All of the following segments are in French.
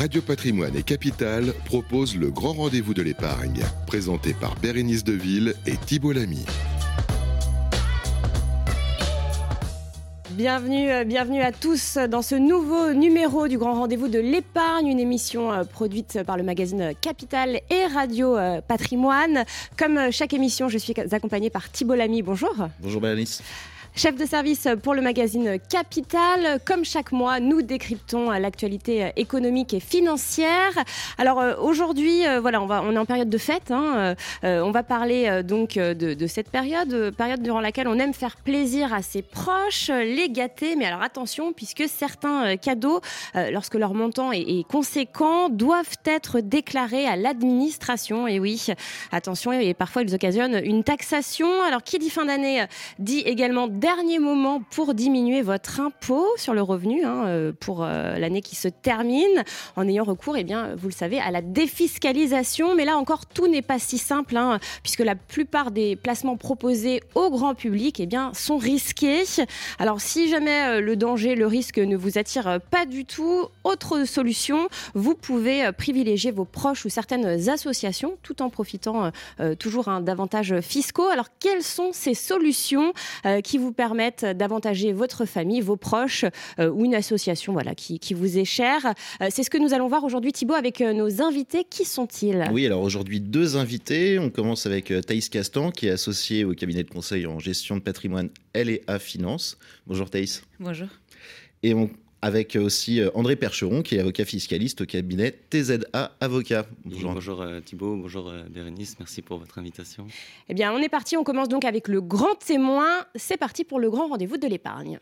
Radio Patrimoine et Capital proposent le grand rendez-vous de l'épargne, présenté par Bérénice Deville et Thibault Lamy. Bienvenue, euh, bienvenue à tous dans ce nouveau numéro du Grand Rendez-vous de l'épargne, une émission euh, produite par le magazine Capital et Radio euh, Patrimoine. Comme chaque émission, je suis accompagnée par Thibault Lamy. Bonjour. Bonjour Bérénice. Chef de service pour le magazine Capital. Comme chaque mois, nous décryptons l'actualité économique et financière. Alors euh, aujourd'hui, euh, voilà, on, va, on est en période de fête. Hein, euh, on va parler donc de, de, cette période, période durant laquelle on aime faire plaisir à ses proches, les gâter. Mais alors attention, puisque certains cadeaux, lorsque leur montant est, est, conséquent, doivent être déclarés à l'administration. Et oui, attention, et parfois ils occasionnent une taxation. Alors qui dit fin d'année dit également dernier moment pour diminuer votre impôt sur le revenu hein, euh, pour euh, l'année qui se termine, en ayant recours, eh bien, vous le savez, à la défiscalisation. Mais là encore, tout n'est pas si simple, hein, puisque la plupart des placements proposés au grand public eh bien, sont risqués. Alors si jamais euh, le danger, le risque ne vous attire pas du tout, autre solution, vous pouvez privilégier vos proches ou certaines associations tout en profitant toujours hein, d'avantages fiscaux. Alors quelles sont ces solutions qui vous permettent d'avantager votre famille, vos proches euh, ou une association voilà, qui, qui vous est chère. Euh, c'est ce que nous allons voir aujourd'hui, Thibault, avec euh, nos invités. Qui sont-ils? Oui, alors aujourd'hui, deux invités. On commence avec Thaïs Castan, qui est associée au cabinet de conseil en gestion de patrimoine L&A Finance. Bonjour Thaïs. Bonjour. Et on avec aussi André Percheron, qui est avocat fiscaliste au cabinet TZA Avocat. Bonjour, bonjour Thibault, bonjour Bérénice, merci pour votre invitation. Eh bien, on est parti, on commence donc avec le grand témoin. C'est parti pour le grand rendez-vous de l'épargne.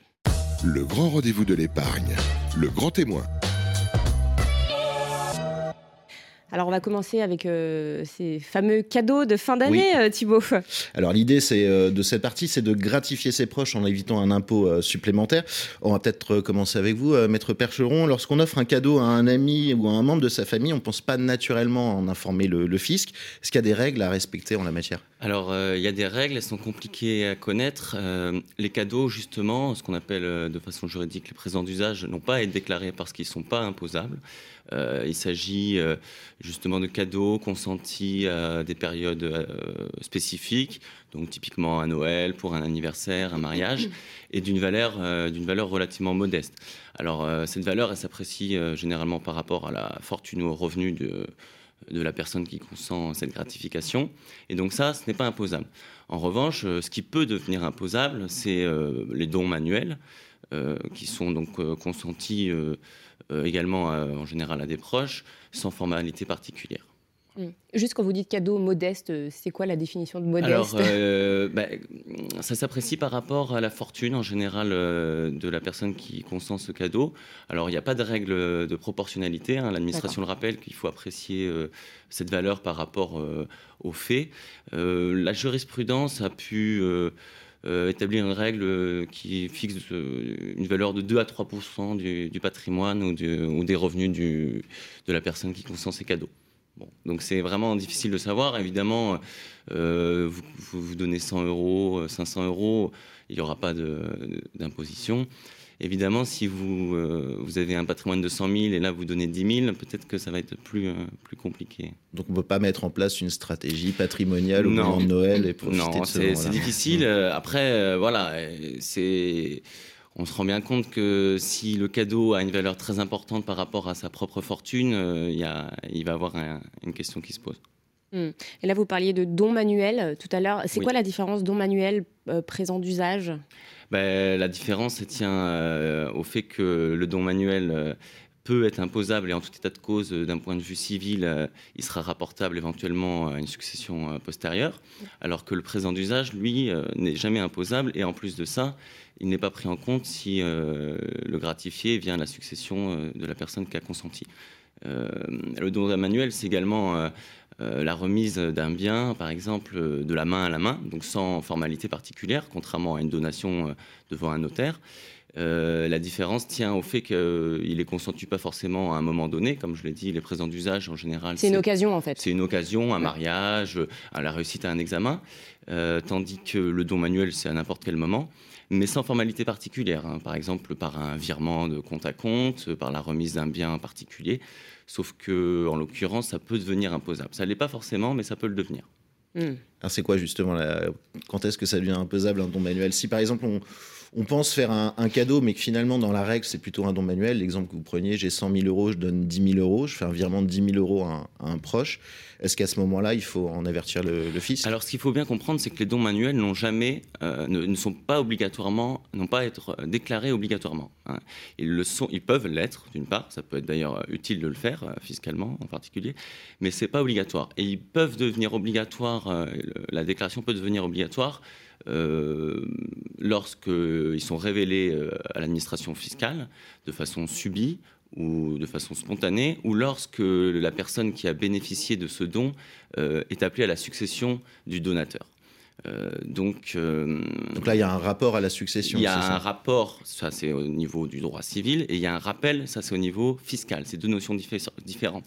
Le grand rendez-vous de l'épargne, le grand témoin. Alors on va commencer avec euh, ces fameux cadeaux de fin d'année, euh, Thibault. Alors l'idée c'est euh, de cette partie, c'est de gratifier ses proches en évitant un impôt supplémentaire. On va peut-être commencer avec vous, maître Percheron. Lorsqu'on offre un cadeau à un ami ou à un membre de sa famille, on ne pense pas naturellement en informer le, le fisc. Est-ce qu'il y a des règles à respecter en la matière? Alors il y a des règles, elles sont compliquées à connaître. les cadeaux, justement, ce qu'on appelle de façon juridique les présents d'usage, n'ont pas à être déclarés parce qu'ils ne sont pas imposables. Euh, il s'agit euh, justement de cadeaux consentis à des périodes euh, spécifiques, donc typiquement à Noël, pour un anniversaire, un mariage, et d'une valeur, d'une valeur relativement modeste. Alors cette valeur, elle s'apprécie généralement par rapport à la fortune ou au revenu de, de la personne qui consent cette gratification. Et donc ça, ce n'est pas imposable. En revanche, ce qui peut devenir imposable, c'est les dons manuels, qui sont donc consentis euh, également euh, en général à des proches, sans formalité particulière. Hmm. Juste quand vous dites cadeau modeste, euh, c'est quoi la définition de modeste Alors, bah, ça s'apprécie par rapport à la fortune en général de la personne qui consent ce cadeau. Alors, il n'y a pas de règle de proportionnalité. Hein. L'administration le rappelle qu'il faut apprécier cette valeur par rapport aux faits. la jurisprudence a pu euh, établir une règle euh, qui fixe euh, une valeur de 2 à 3 du, du, patrimoine ou, ou, des revenus du, de la personne qui consent ces cadeaux. Bon, donc c'est vraiment difficile de savoir. Évidemment, vous, vous, donnez 100 euros, 500 euros, il n'y aura pas d'imposition. Évidemment, si vous, euh, vous avez un patrimoine de 100 000 et là vous donnez 10 000, peut-être que ça va être plus, euh, plus compliqué. Donc on ne peut pas mettre en place une stratégie patrimoniale au moment de Noël et profiter non, c'est difficile. Euh, après, voilà, c'est on se rend bien compte que si le cadeau a une valeur très importante par rapport à sa propre fortune, il, y a, il va y avoir une question qui se pose. Hmm. Et là, vous parliez de don manuel tout à l'heure. C'est quoi la différence don manuel présent d'usage? Ben, La différence tient euh, au fait que le don manuel euh, peut être imposable et en tout état de cause, euh, d'un point de vue civil, il sera rapportable éventuellement à une succession postérieure, alors que le présent d'usage, lui, n'est jamais imposable et en plus de ça, il n'est pas pris en compte si le gratifié vient à la succession de la personne qui a consenti. le don manuel, c'est également euh, la remise d'un bien, par exemple, euh, de la main à la main, donc sans formalité particulière, contrairement à une donation euh, devant un notaire. La différence tient au fait qu'il est consenti pas forcément à un moment donné, comme je l'ai dit, les présents d'usage en général. C'est une occasion en fait. C'est une occasion, un mariage, à la réussite à un examen, tandis que le don manuel c'est à n'importe quel moment. mais sans formalité particulière. Hein. Par exemple, par un virement de compte à compte, par la remise d'un bien particulier. Sauf que, en l'occurrence, ça peut devenir imposable. Ça ne l'est pas forcément, mais ça peut le devenir. Hmm. Alors c'est quoi justement la... Quand est-ce que ça devient imposable un don manuel? Si par exemple on, on pense faire un, cadeau, mais que finalement, dans la règle, c'est plutôt un don manuel. L'exemple que vous preniez, j'ai 100 000 euros, je donne 10 000 euros, je fais un virement de 10 000 euros à un, proche. Est-ce qu'à ce moment-là, il faut en avertir le, fils Alors, ce qu'il faut bien comprendre, c'est que les dons manuels n'ont jamais, euh, ne, sont pas obligatoirement, n'ont pas à être euh, déclarés obligatoirement. Hein. Ils le sont, ils peuvent l'être d'une part. Ça peut être d'ailleurs euh, utile de le faire fiscalement en particulier, mais c'est pas obligatoire. Et ils peuvent devenir obligatoires. la déclaration peut devenir obligatoire lorsqu'ils sont révélés euh, à l'administration fiscale de façon subie ou de façon spontanée, ou lorsque la personne qui a bénéficié de ce don euh, est appelée à la succession du donateur. Euh, donc, euh, donc là, il y a un rapport à la succession. Il y a un rapport, ça c'est au niveau du droit civil, et il y a un rappel, ça c'est au niveau fiscal. C'est deux notions différentes.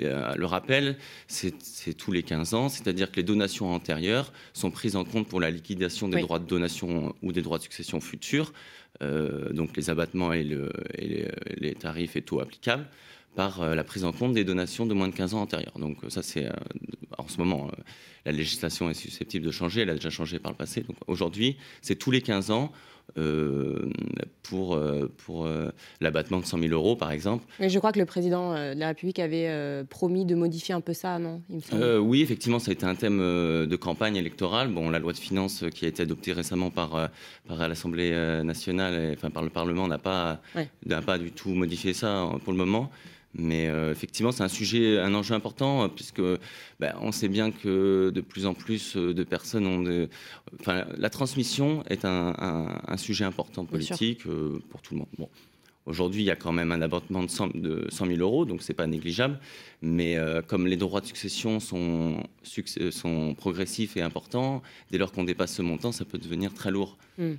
Euh, le rappel, c'est tous les 15 ans, c'est-à-dire que les donations antérieures sont prises en compte pour la liquidation des droits de donation ou des droits de succession futurs, donc les abattements et, le, et les tarifs et taux applicables par euh, la prise en compte des donations de moins de 15 ans antérieures. Donc euh, ça, c'est euh, en ce moment, la législation est susceptible de changer, elle a déjà changé par le passé. Donc aujourd'hui, c'est tous les 15 ans pour, pour l'abattement de 100 000 euros, par exemple. Mais je crois que le président de la République avait promis de modifier un peu ça, non Oui, effectivement, ça a été un thème de campagne électorale. Bon, la loi de finances qui a été adoptée récemment par, par l'Assemblée nationale, et, enfin par le Parlement, n'a pas, n'a pas du tout modifié ça pour le moment. Mais euh, effectivement, c'est un sujet, un enjeu important, euh, puisque ben, on sait bien que de plus en plus euh, de personnes ont. De... Enfin, la transmission est un, sujet important politique pour tout le monde. Bon. Aujourd'hui, il y a quand même un abattement de 100, de 000 euros, donc ce n'est pas négligeable. Mais comme les droits de succession sont, sont progressifs et importants, dès lors qu'on dépasse ce montant, ça peut devenir très lourd. Hmm.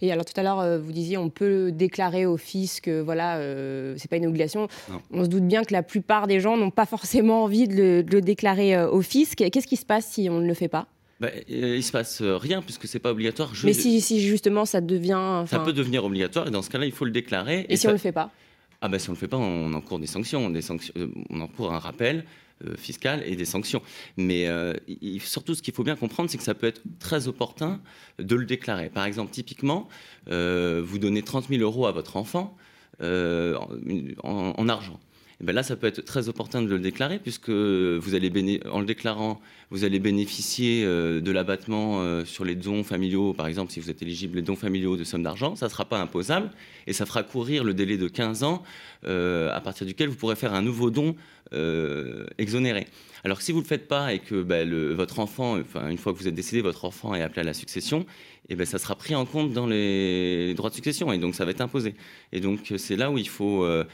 Et alors tout à l'heure, euh, vous disiez, on peut déclarer au fisc, voilà, euh, c'est pas une obligation. On se doute bien que la plupart des gens n'ont pas forcément envie de le, déclarer euh, au fisc. Qu'est-ce qui se passe si on ne le fait pas? Bah, il se passe rien puisque c'est pas obligatoire. Mais si, si, justement ça devient. Ça peut devenir obligatoire et dans ce cas-là, il faut le déclarer. Et, si on ne le fait pas? Ah bah si on le fait pas, on encourt des sanctions, des sanctions, on encourt un rappel. Euh, fiscales et des sanctions. Mais euh, surtout, ce qu'il faut bien comprendre, c'est que ça peut être très opportun de le déclarer. Par exemple, typiquement, euh, vous donnez 30 000 euros à votre enfant en, argent. Et bien là, ça peut être très opportun de le déclarer, puisque en le déclarant, vous allez bénéficier de l'abattement sur les dons familiaux, par exemple, si vous êtes éligible les dons familiaux de sommes d'argent, ça ne sera pas imposable, et ça fera courir le délai de 15 ans à partir duquel vous pourrez faire un nouveau don euh, exonéré. Alors si vous ne le faites pas et que ben, votre enfant, une fois que vous êtes décédé, votre enfant est appelé à la succession, eh ben, ça sera pris en compte dans les, droits de succession et donc ça va être imposé. Et donc c'est là où il faut, euh,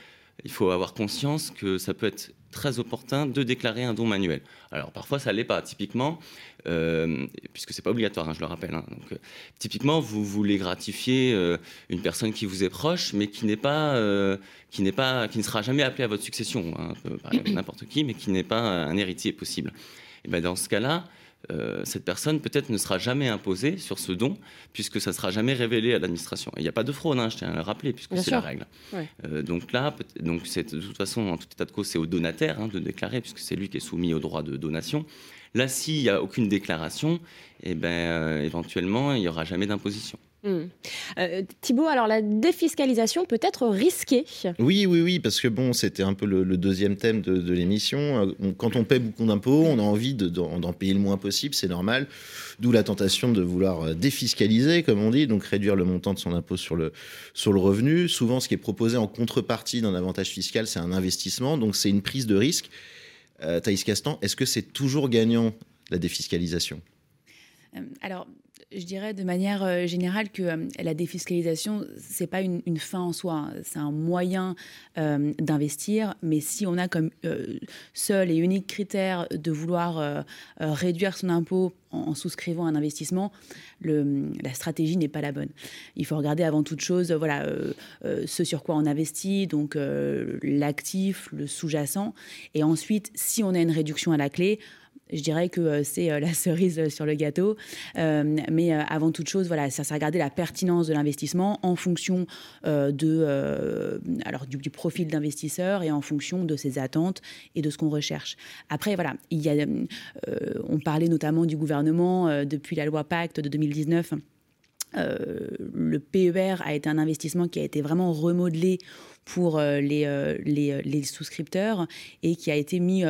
il faut avoir conscience que ça peut être très opportun de déclarer un don manuel. Alors parfois ça l'est pas. Typiquement, euh, puisque c'est pas obligatoire, hein, je le rappelle. Hein. euh, typiquement, vous voulez gratifier euh, une personne qui vous est proche, mais qui n'est pas, qui n'est pas, qui ne sera jamais appelée à votre succession, hein, n'importe qui, mais qui n'est pas un héritier possible. Et ben dans ce cas-là, euh, cette personne peut-être ne sera jamais imposée sur ce don, puisque ça ne sera jamais révélé à l'administration. Il n'y a pas de fraude, hein, je tiens à le rappeler, puisque c'est la règle. Euh, donc là, donc de toute façon, en tout état de cause, c'est au donataire hein, de déclarer, puisque c'est lui qui est soumis au droit de donation. Là, s'il n'y a aucune déclaration, eh ben, euh, éventuellement, il n'y aura jamais d'imposition. Hmm. Euh, Thibault, alors la défiscalisation peut être risquée? Oui, oui, oui, parce que bon, c'était un peu le, deuxième thème de, l'émission. Euh, quand on paie beaucoup d'impôts, on a envie d'en payer le moins possible, c'est normal. D'où la tentation de vouloir euh, défiscaliser, comme on dit, donc réduire le montant de son impôt sur le, sur le revenu. Souvent, ce qui est proposé en contrepartie d'un avantage fiscal, c'est un investissement, donc c'est une prise de risque. Euh, Thaïs Castan, est-ce que c'est toujours gagnant la défiscalisation? Alors, je dirais de manière euh, générale que euh, la défiscalisation, c'est pas une, fin en soi, hein. c'est un moyen euh, d'investir, mais si on a comme seul et unique critère de vouloir réduire son impôt en, souscrivant un investissement, la stratégie n'est pas la bonne. Il faut regarder avant toute chose, voilà, ce sur quoi on investit, donc l'actif, le sous-jacent, et ensuite, si on a une réduction à la clé, je dirais que c'est la cerise sur le gâteau. mais avant toute chose, voilà, ça, ça regarder la pertinence de l'investissement en fonction de, alors du, profil d'investisseur et en fonction de ses attentes et de ce qu'on recherche. Après, voilà, on parlait notamment du gouvernement depuis la loi Pacte de 2019 euh, le PER a été un investissement qui a été vraiment remodelé pour euh, euh, les, souscripteurs et qui a été mis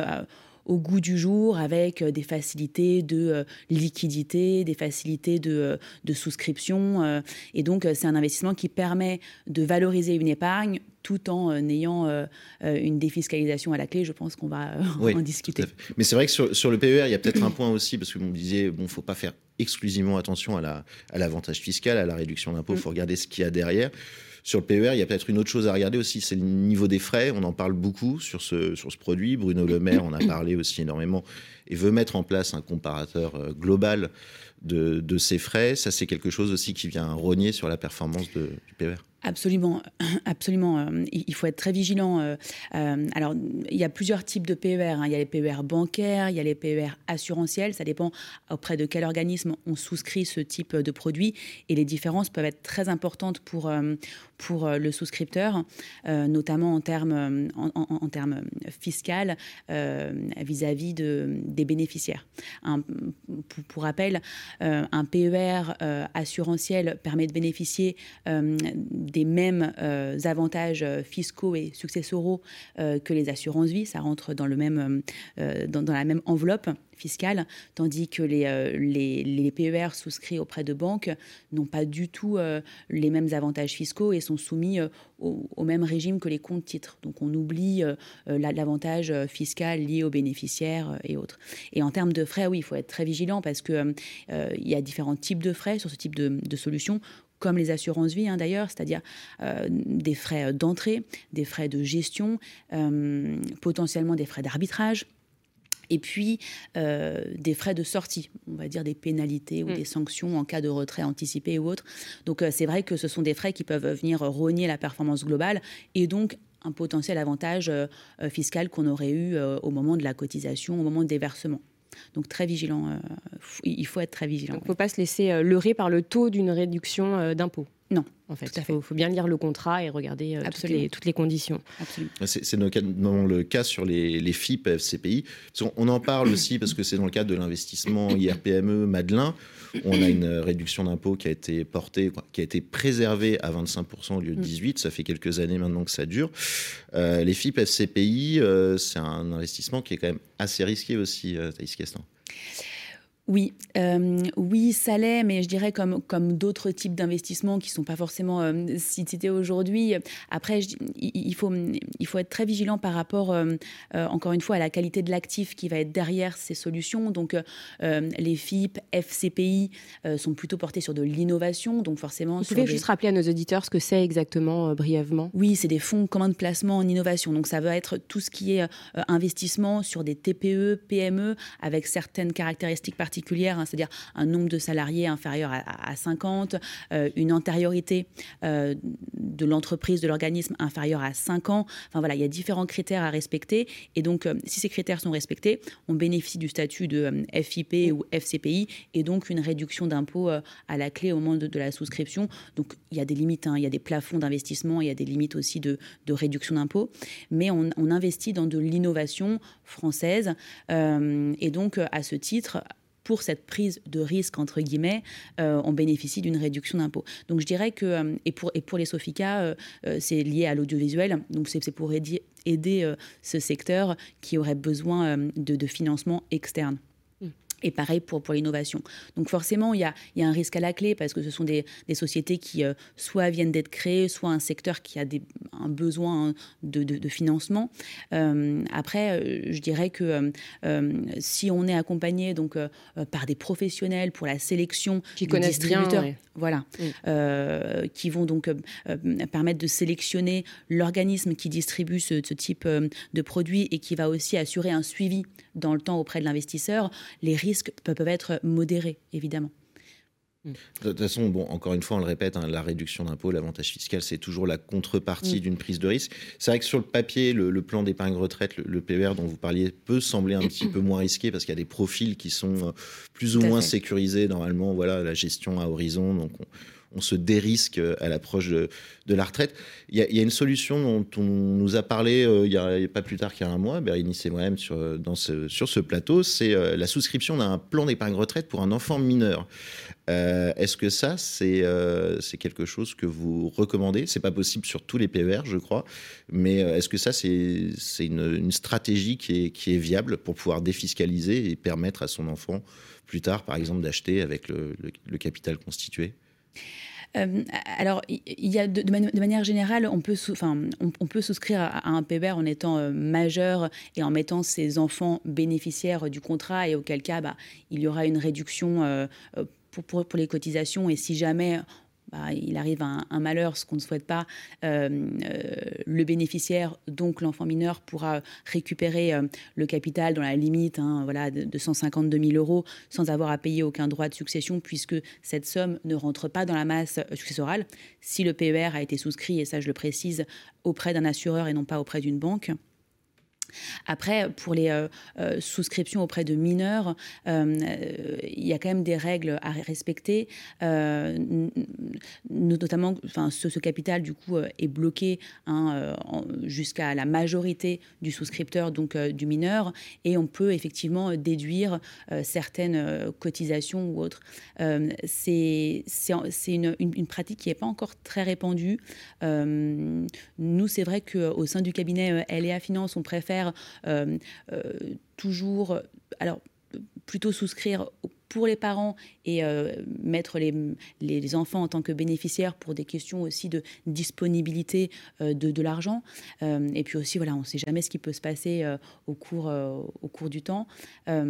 au goût du jour avec des facilités de liquidité, des facilités de, de souscription. et donc, c'est un investissement qui permet de valoriser une épargne tout en ayant une défiscalisation à la clé. Je pense qu'on va en discuter. Mais c'est vrai que sur, sur, le PER, il y a peut-être un point aussi, parce que vous me disiez, bon, faut pas faire exclusivement attention à l'avantage fiscal, à la réduction d'impôts. Il mm. faut regarder ce qu'il y a derrière. Sur le PER, il y a peut-être une autre chose à regarder aussi, c'est le niveau des frais. On en parle beaucoup sur ce, sur ce produit. Bruno Le Maire en a parlé aussi énormément et veut mettre en place un comparateur euh, global de, de ces frais. Ça, c'est quelque chose aussi qui vient rogner sur la performance de, du PER. Absolument, absolument. Euh, il faut être très vigilant. Euh, euh, alors, il y a plusieurs types de PER. Hein. Il y a les PER bancaires, il y a les PER assurantiels. Ça dépend auprès de quel organisme on souscrit ce type de produit. Et les différences peuvent être très importantes pour, pour le souscripteur, notamment en termes, en, termes fiscal vis-à-vis de, des bénéficiaires. pour, pour, rappel, un PER assurantiel permet de bénéficier des mêmes euh, avantages euh, fiscaux et successoraux euh, que les assurances vie. Ça rentre dans, le même, dans, la même enveloppe fiscale, tandis que les, les, PER souscrits auprès de banques n'ont pas du tout les mêmes avantages fiscaux et sont soumis au, même régime que les comptes titres. Donc on oublie l'avantage fiscal lié aux bénéficiaires et autres. Et en termes de frais, oui, il faut être très vigilant parce qu'il il y a différents types de frais sur ce type de, solutions comme les assurances vie hein, d'ailleurs, c'est-à-dire euh, des frais d'entrée, des frais de gestion, euh, potentiellement des frais d'arbitrage. Et puis euh, des frais de sortie, on va dire des pénalités ou mm. des sanctions en cas de retrait anticipé ou autre. Donc c'est vrai que ce sont des frais qui peuvent venir rogner la performance globale et donc un potentiel avantage fiscal qu'on aurait eu au moment de la cotisation, au moment des versements. Donc très vigilant, euh, il faut être très vigilant. Il ne faut pas se laisser euh, leurrer par le taux d'une réduction euh, d'impôt. Non, en fait. Il faut, bien lire le contrat et regarder toutes les, toutes, les, conditions. C'est notamment le cas sur les, les FIP, FCPI. On en parle aussi parce que c'est dans le cadre de l'investissement IRPME Madelin. On a une réduction d'impôt qui a été portée, qui a été préservée à 25% au lieu de 18%. Mm. Ça fait quelques années maintenant que ça dure. les FIP, FCPI, c'est un investissement qui est quand même assez risqué aussi, Thaïs Castan. Oui, euh, oui, ça l'est, mais je dirais comme, comme d'autres types d'investissements qui ne sont pas forcément euh, cités aujourd'hui. Après, il, faut, il faut être très vigilant par rapport, euh, encore une fois, à la qualité de l'actif qui va être derrière ces solutions. Donc, les FIP, FCPI sont plutôt portés sur de l'innovation. Donc, forcément. Vous pouvez juste rappeler à nos auditeurs ce que c'est exactement brièvement? Oui, c'est des fonds communs de placement en innovation. Donc, ça va être tout ce qui est investissement sur des TPE, PME, avec certaines caractéristiques particulières Hein, c'est-à-dire un nombre de salariés inférieur à, 50, euh, une antériorité euh, de l'entreprise, de l'organisme inférieure à 5 ans. Enfin voilà, il y a différents critères à respecter. Et donc, euh, si ces critères sont respectés, on bénéficie du statut de FIP ou FCPI et donc une réduction d'impôt à la clé au moment de, la souscription. Donc, il y a des limites, hein. il y a des plafonds d'investissement, il y a des limites aussi de, réduction d'impôt. Mais on, investit dans de l'innovation française. et donc, à ce titre, pour cette prise de risque, entre guillemets, euh, on bénéficie d'une réduction d'impôt. Donc je dirais que, euh, et, pour, les Sofica, euh, c'est lié à l'audiovisuel, donc c'est pour aider, aider ce secteur qui aurait besoin de, de financement externe. Et pareil pour, pour l'innovation. Donc forcément, il y, a, y a, un risque à la clé parce que ce sont des, des sociétés qui euh, soit viennent d'être créées, soit un secteur qui a des, un besoin de, de, financement. Euh, après, euh, je dirais que si on est accompagné donc, par des professionnels pour la sélection qui connaissent distributeurs, bien, voilà, qui vont donc permettre de sélectionner l'organisme qui distribue ce, ce type de produit et qui va aussi assurer un suivi dans le temps auprès de l'investisseur, les risques peuvent être modérés, évidemment. De toute façon, bon, encore une fois, on le répète, hein, la réduction d'impôt, l'avantage fiscal, c'est toujours la contrepartie mm. d'une prise de risque. C'est vrai que sur le papier, le, plan d'épargne retraite, le, PER dont vous parliez, peut sembler un petit peu moins risqué parce qu'il y a des profils qui sont euh, plus ou moins sécurisés. Normalement, voilà, la gestion à horizon. Donc, on, on se dérisque euh, à l'approche de, la retraite. Il y, a, une solution dont on nous a parlé euh, il a, pas plus tard qu'il y a un mois, Bérénice et moi-même sur, ce, sur ce plateau, c'est euh, la souscription d'un plan d'épargne retraite pour un enfant mineur. Est-ce que ça, c'est quelque chose que vous recommandez? C'est pas possible sur tous les PER, je crois, mais est-ce que ça, c'est une, une, stratégie qui est, qui est viable pour pouvoir défiscaliser et permettre à son enfant plus tard, par exemple, d'acheter avec le capital constitué? Euh, alors, il y a de, manière générale, on peut, souscrire à, un PBR en étant euh, majeur et en mettant ses enfants bénéficiaires du contrat, et auquel cas, bah, il y aura une réduction euh, pour, pour, les cotisations. Et si jamais bah, il arrive un, malheur, ce qu'on ne souhaite pas, euh, euh, le bénéficiaire, donc l'enfant mineur, pourra récupérer euh, le capital dans la limite hein, voilà, de, 152 000 euros sans avoir à payer aucun droit de succession puisque cette somme ne rentre pas dans la masse successorale. Si le PER a été souscrit, et ça je le précise, auprès d'un assureur et non pas auprès d'une banque. Après, pour les euh, euh, souscriptions auprès de mineurs, euh, il y a quand même des règles à respecter, notamment, enfin, ce, capital du coup est bloqué hein, jusqu'à la majorité du souscripteur, donc du mineur, et on peut effectivement déduire certaines cotisations ou autres. c'est une, une, pratique qui n'est pas encore très répandue. nous, c'est vrai qu'au sein du cabinet LEA Finance, on préfère euh, euh, toujours, alors plutôt souscrire pour les parents et euh, mettre les, enfants en tant que bénéficiaires pour des questions aussi de disponibilité de, de l'argent. et puis aussi, voilà, on ne sait jamais ce qui peut se passer au, cours, au cours du temps. voilà,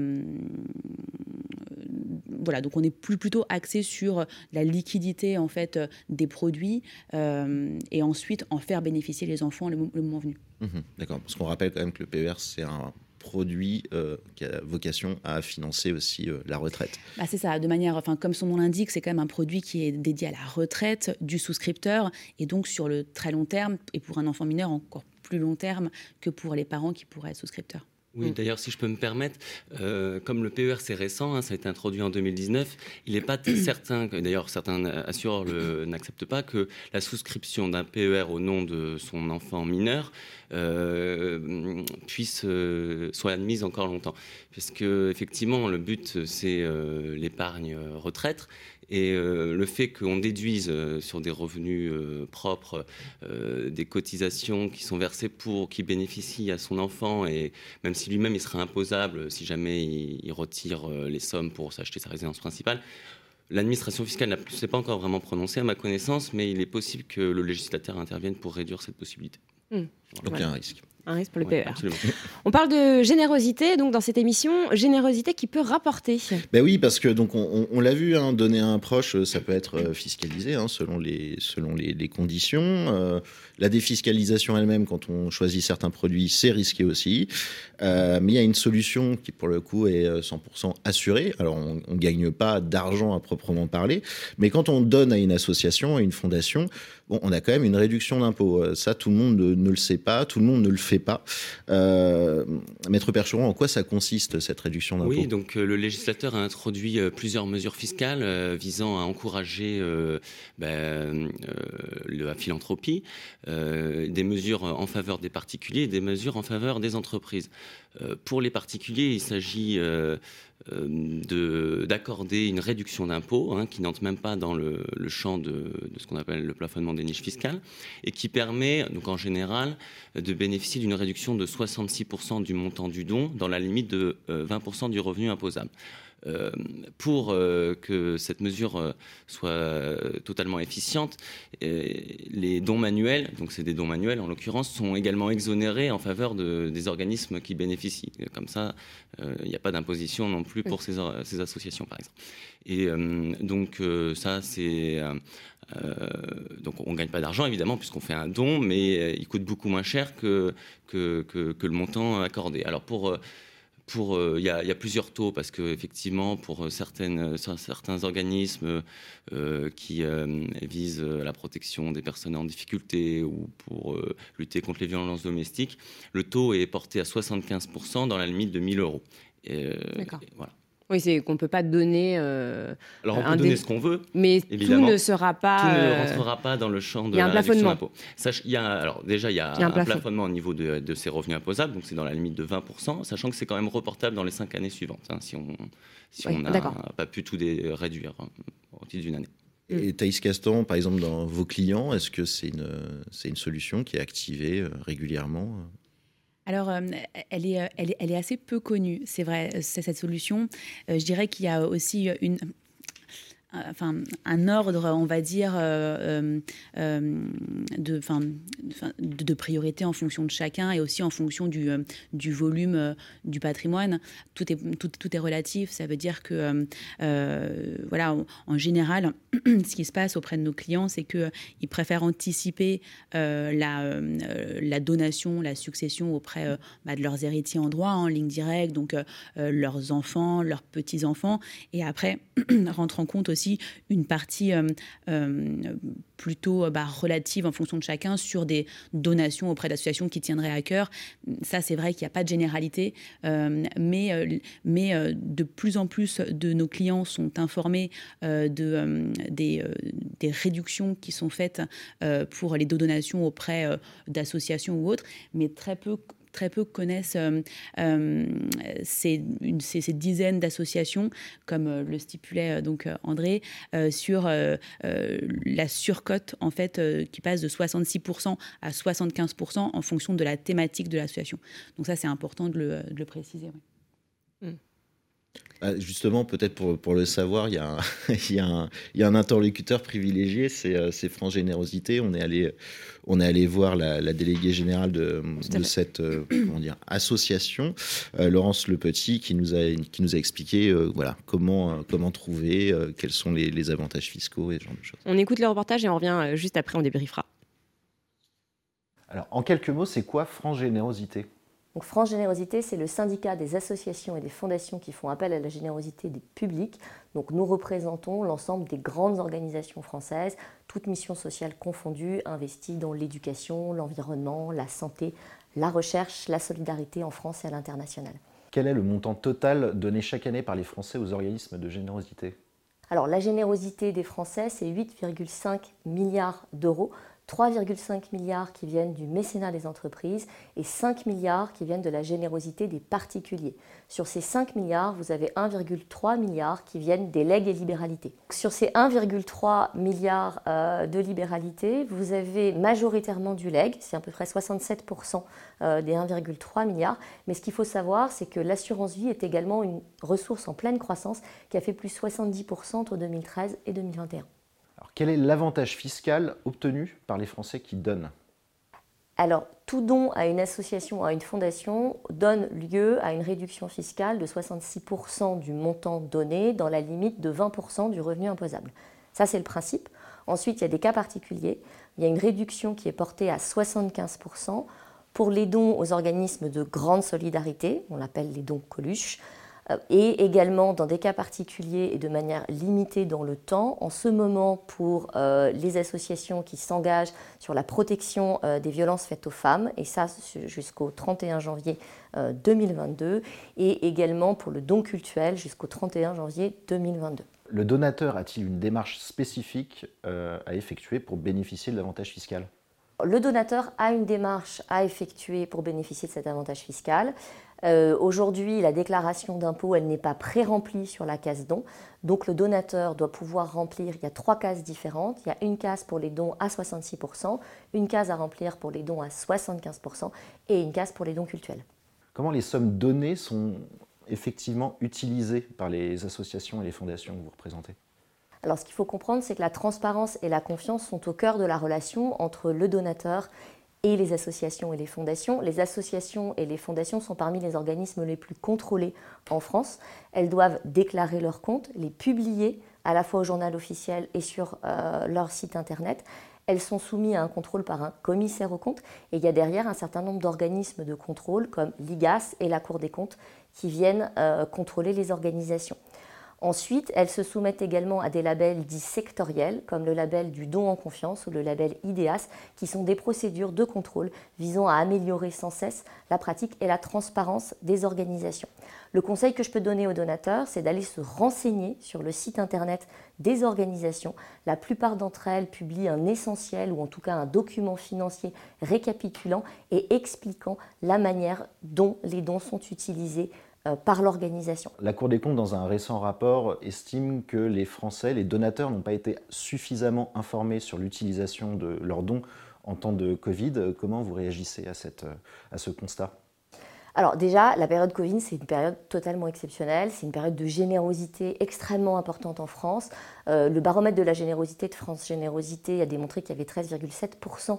donc on est plus plutôt axé sur la liquidité en fait des produits et ensuite en faire bénéficier les enfants le moment venu. Mhm, d'accord, parce qu'on rappelle quand même que le PER, c'est un produit euh, qui a vocation à financer aussi euh, la retraite. Bah c'est ça, de manière, enfin, comme son nom l'indique, c'est quand même un produit qui est dédié à la retraite du souscripteur et donc sur le très long terme et pour un enfant mineur encore plus long terme que pour les parents qui pourraient être souscripteurs. Oui, mm. d'ailleurs, si je peux me permettre, euh, comme le PER c'est récent, hein, ça a été introduit en 2019, il n'est pas certain, d'ailleurs certains assureurs n'acceptent pas, que la souscription d'un PER au nom de son enfant mineur euh, puisse euh, soit admise encore longtemps, puisque effectivement le but c'est l'épargne retraite et euh, le fait qu'on déduise euh, sur des revenus euh, propres des cotisations qui sont versées pour, qui bénéficient à son enfant, et même si lui-même il sera imposable si jamais il, retire les sommes pour s'acheter sa résidence principale, L'administration fiscale ne s'est pas encore vraiment prononcée à ma connaissance, mais il est possible que le législateur intervienne pour réduire cette possibilité. Mmh. Donc il y a un risque un risque pour le PER. on parle de générosité, donc dans cette émission, générosité qui peut rapporter. Ben oui, parce que donc on, l'a vu, hein, donner à un proche, ça peut être euh, fiscalisé hein, selon les selon les, conditions. Euh, la défiscalisation elle-même, quand on choisit certains produits, c'est risqué aussi. Euh, mais il y a une solution qui, pour le coup, est 100% assurée. Alors, on ne gagne pas d'argent à proprement parler, mais quand on donne à une association, à une fondation, on a quand même une réduction d'impôt. Ça, tout le monde ne, le sait pas, tout le monde ne le fait pas. Euh, Maître Percheron, en quoi ça consiste, cette réduction d'impôt Oui, donc le législateur a introduit plusieurs mesures fiscales visant à encourager ben, la philanthropie. Euh, des mesures en faveur des particuliers des mesures en faveur des entreprises. Euh, pour les particuliers, il s'agit euh, d'accorder une réduction d'impôt hein, qui n'entre même pas dans le, champ de, ce qu'on appelle le plafonnement des niches fiscales et qui permet, donc en général, de bénéficier d'une réduction de 66% du montant du don dans la limite de 20% du revenu imposable. Euh, pour euh, que cette mesure euh, soit totalement efficiente, les dons manuels, donc c'est des dons manuels en l'occurrence, sont également exonérés en faveur de, des organismes qui bénéficient. Comme ça, il n'y a pas d'imposition non plus pour ces, ces, associations, par exemple. Et donc ça, c'est... donc on ne gagne pas d'argent évidemment puisqu'on fait un don, mais il coûte beaucoup moins cher que, que, que, que le montant accordé. Alors pour pour, il y, a plusieurs taux parce que effectivement, pour certaines, certains organismes qui visent la protection des personnes en difficulté ou pour lutter contre les violences domestiques, le taux est porté à 75% dans la limite de 1000 euros. D'accord. Voilà. Oui, c'est qu'on ne peut pas donner. Euh, Alors, on peut donner ce qu'on veut. Mais tout ne sera pas. Tout ne euh, rentrera pas dans le champ de il y a un la plafonnement. il y a, alors, déjà, il y a, un, plafonnement au niveau de, de, ces revenus imposables, donc c'est dans la limite de 20%, sachant que c'est quand même reportable dans les cinq années suivantes, hein, si on si on n'a pas pu tout réduire hein, au titre d'une année. Et Thaïs Caston, par exemple, dans vos clients, est-ce que c'est une, une solution qui est activée euh, régulièrement alors, euh, elle, est, elle, est, assez peu connue, c'est vrai, cette solution. Euh, je dirais qu'il y a aussi une, enfin, un ordre, on va dire, euh, euh, de, enfin, de, priorité en fonction de chacun et aussi en fonction du, euh, du volume du patrimoine. Tout est, tout, tout, est relatif. Ça veut dire que, voilà, en, général, ce qui se passe auprès de nos clients, c'est qu'ils préfèrent anticiper la, la donation, la succession auprès bah, de leurs héritiers en droit, en ligne directe, donc leurs enfants, leurs petits-enfants, et après, rentre en compte aussi une partie euh, euh, plutôt euh, bah, relative en fonction de chacun sur des donations auprès d'associations qui tiendraient à cœur. Ça, c'est vrai qu'il n'y a pas de généralité, mais, mais de plus en plus de nos clients sont informés de, des, des, réductions qui sont faites pour les donations auprès d'associations ou autres, mais très peu très peu connaissent euh, euh, ces, dizaines d'associations, comme euh, le stipulait donc André, sur la surcote en fait qui passe de 66% à 75% en fonction de la thématique de l'association. Donc ça, c'est important de le, préciser. Justement, peut-être pour, pour, le savoir, il y, a un, il, y a un, il y, a un, interlocuteur privilégié, c'est euh, France Générosité. On est allé, on est allé voir la, la déléguée générale de, de cette euh, comment dire, association, euh, Laurence Le Petit, qui nous a, qui nous a expliqué voilà, comment, comment trouver, quels sont les, les, avantages fiscaux et ce genre de choses. On écoute le reportage et on revient juste après, on débriefera. Alors, en quelques mots, c'est quoi France Générosité? Donc France Générosité, c'est le syndicat des associations et des fondations qui font appel à la générosité des publics. Donc nous représentons l'ensemble des grandes organisations françaises, toutes missions sociales confondues, investies dans l'éducation, l'environnement, la santé, la recherche, la solidarité en France et à l'international. Quel est le montant total donné chaque année par les Français aux organismes de générosité? Alors la générosité des Français, c'est 8,5 milliards d'euros, 3,5 milliards qui viennent du mécénat des entreprises et 5 milliards qui viennent de la générosité des particuliers. Sur ces 5 milliards, vous avez 1,3 milliard qui viennent des legs et libéralités. Sur ces 1,3 milliards euh, de libéralité, vous avez majoritairement du leg, c'est à peu près 67% euh, des 1,3 milliards. Mais ce qu'il faut savoir, c'est que l'assurance vie est également une ressource en pleine croissance qui a fait plus 70% entre 2013 et 2021. Quel est l'avantage fiscal obtenu par les Français qui donnent? Alors, tout don à une association, à une fondation, donne lieu à une réduction fiscale de 66% du montant donné dans la limite de 20% du revenu imposable. Ça, c'est le principe. Ensuite, il y a des cas particuliers. Il y a une réduction qui est portée à 75% pour les dons aux organismes de grande solidarité, on l'appelle les dons Coluche, et également dans des cas particuliers et de manière limitée dans le temps, en ce moment pour euh, les associations qui s'engagent sur la protection euh, des violences faites aux femmes, et ça jusqu'au 31 janvier 2022, et également pour le don cultuel jusqu'au 31 janvier 2022. Le donateur a-t-il une démarche spécifique à effectuer pour bénéficier de l'avantage fiscal? Le donateur a une démarche à effectuer pour bénéficier de cet avantage fiscal. Euh, aujourd'hui, la déclaration d'impôt, elle n'est pas pré-remplie sur la case don. Donc le donateur doit pouvoir remplir, il y a trois cases différentes. Il y a une case pour les dons à 66%, une case à remplir pour les dons à 75% et une case pour les dons cultuels. Comment les sommes données sont effectivement utilisées par les associations et les fondations que vous représentez? Alors, ce qu'il faut comprendre, c'est que la transparence et la confiance sont au cœur de la relation entre le donateur et les associations et les fondations. Les associations et les fondations sont parmi les organismes les plus contrôlés en France. Elles doivent déclarer leurs comptes, les publier à la fois au journal officiel et sur euh, leur site internet. elles sont soumises à un contrôle par un commissaire aux comptes et il y a derrière un certain nombre d'organismes de contrôle comme l'IGAS et la Cour des comptes qui viennent euh, contrôler les organisations. Ensuite, elles se soumettent également à des labels dits sectoriels, comme le label du don en confiance ou le label IDEAS, qui sont des procédures de contrôle visant à améliorer sans cesse la pratique et la transparence des organisations. Le conseil que je peux donner aux donateurs, c'est d'aller se renseigner sur le site internet des organisations. La plupart d'entre elles publient un essentiel ou en tout cas un document financier récapitulant et expliquant la manière dont les dons sont utilisés par l'organisation. La Cour des comptes, dans un récent rapport, estime que les Français, les donateurs, n'ont pas été suffisamment informés sur l'utilisation de leurs dons en temps de Covid. Comment vous réagissez à, cette, à ce constat? Alors déjà, la période Covid, c'est une période totalement exceptionnelle, c'est une période de générosité extrêmement importante en France. Euh, le baromètre de la générosité de France Générosité a démontré qu'il y avait 13,7% euh,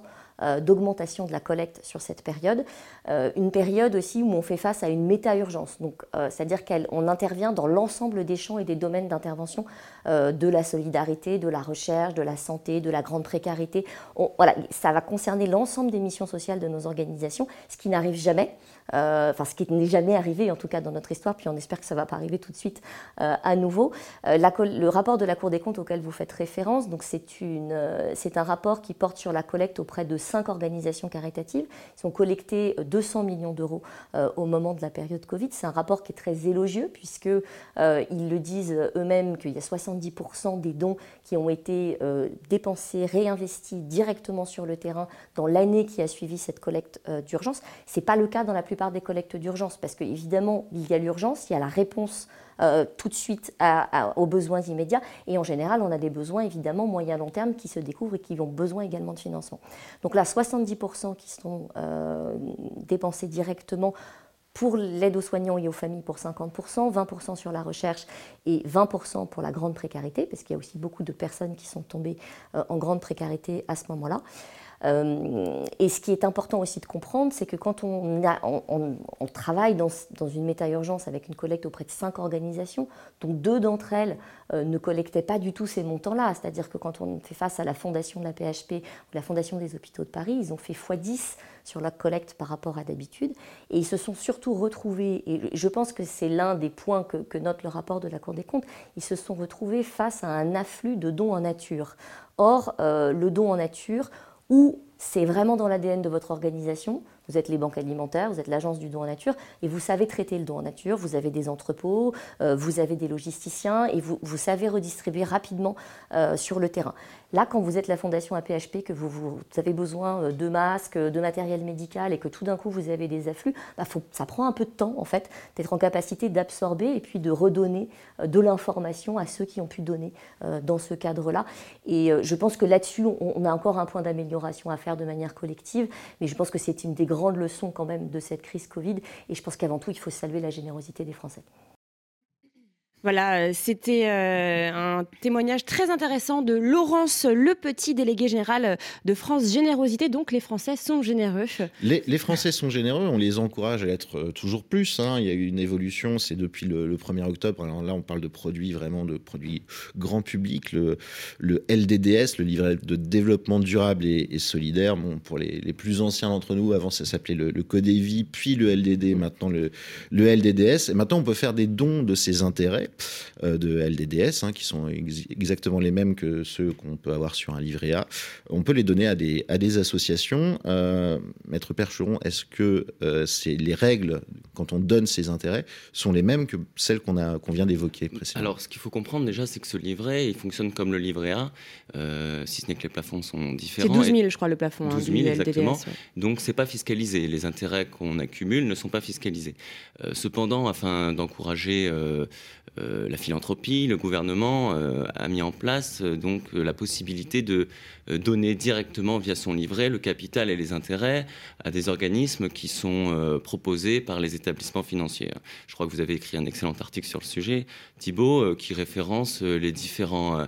d'augmentation de la collecte sur cette période. Euh, une période aussi où on fait face à une méta-urgence, donc c'est-à-dire qu'on intervient dans l'ensemble des champs et des domaines d'intervention de la solidarité, de la recherche, de la santé, de la grande précarité. voilà, ça va concerner l'ensemble des missions sociales de nos organisations, ce qui n'arrive jamais. enfin ce qui n'est jamais arrivé en tout cas dans notre histoire, puis on espère que ça ne va pas arriver tout de suite à nouveau. le rapport de la Cour des comptes auquel vous faites référence. Donc euh, c'est un rapport qui porte sur la collecte auprès de cinq organisations caritatives. Ils ont collecté 200 millions d'euros euh, au moment de la période Covid. C'est un rapport qui est très élogieux puisque euh, le disent eux-mêmes qu'il y a 70% des dons qui ont été dépensés, réinvestis directement sur le terrain dans l'année qui a suivi cette collecte d'urgence. C'est pas le cas dans la plupart des collectes d'urgence parce qu'évidemment il y a l'urgence, il y a la réponse euh, tout de suite aux besoins immédiats. Et en général, on a des besoins évidemment moyen long terme qui se découvrent et qui ont besoin également de financement. Donc là, 70% qui sont euh, dépensés directement pour l'aide aux soignants et aux familles pour 50%, 20% sur la recherche et 20% pour la grande précarité, parce qu'il y a aussi beaucoup de personnes qui sont tombées euh, en grande précarité à ce moment-là. Euh, et ce qui est important aussi de comprendre, c'est que quand on, travaille dans, une méta-urgence avec une collecte auprès de cinq organisations, dont deux d'entre elles euh, ne collectaient pas du tout ces montants-là, c'est-à-dire que quand on fait face à la fondation de la PHP ou la fondation des hôpitaux de Paris, ils ont fait x10 sur la collecte par rapport à d'habitude, et ils se sont surtout retrouvés, et je pense que c'est l'un des points que note le rapport de la Cour des comptes, ils se sont retrouvés face à un afflux de dons en nature. Or, euh, le don en nature, ou c'est vraiment dans l'ADN de votre organisation, vous êtes les banques alimentaires, vous êtes l'agence du don en nature, et vous savez traiter le don en nature, vous avez des entrepôts, euh, vous avez des logisticiens, et vous, savez redistribuer rapidement euh, sur le terrain. Là, quand vous êtes la fondation APHP, que vous, avez besoin euh, de masques, de matériel médical, et que tout d'un coup vous avez des afflux, bah, ça prend un peu de temps, en fait, d'être en capacité d'absorber et puis de redonner de l'information à ceux qui ont pu donner dans ce cadre-là. Et je pense que là-dessus, on, a encore un point d'amélioration à faire de manière collective, mais je pense que c'est une des grande leçon quand même de cette crise Covid. Et je pense qu'avant tout, il faut saluer la générosité des Français. Voilà, euh, c'était euh, un témoignage très intéressant de Laurence Le Petit, délégué général de France Générosité. Donc les Français sont généreux. Les, Français sont généreux, on les encourage à être euh, toujours plus. Hein. Il y a eu une évolution, c'est depuis le, 1er octobre. Alors là, on parle de produits vraiment de produits grand public. Le, le LDDS, le livret de développement durable et, solidaire, bon, pour les, plus anciens d'entre nous, avant ça s'appelait le, le Codévi, puis le LDD, maintenant le, le LDDS. Et maintenant, on peut faire des dons de ses intérêts euh, de LDDS, hein, qui sont exactement les mêmes que ceux qu'on peut avoir sur un livret A. On peut les donner à des, à des associations. Euh, Maître Percheron, est-ce que euh, c'est les règles, quand on donne ses intérêts, sont les mêmes que celles qu'on qu'on vient d'évoquer précédemment? Alors, ce qu'il faut comprendre déjà, c'est que ce livret, il fonctionne comme le livret A, si ce n'est que les plafonds sont différents. C'est 12 000, je crois, le plafond 12 hein, 000, exactement. LDDS, Donc, c'est pas fiscalisé. Les intérêts qu'on accumule ne sont pas fiscalisés. cependant, afin d'encourager euh, la philanthropie, le gouvernement euh, a mis en place euh, donc la possibilité de donner directement via son livret le capital et les intérêts à des organismes qui sont proposés par les établissements financiers. Je crois que vous avez écrit un excellent article sur le sujet, Thibault, qui référence les différents,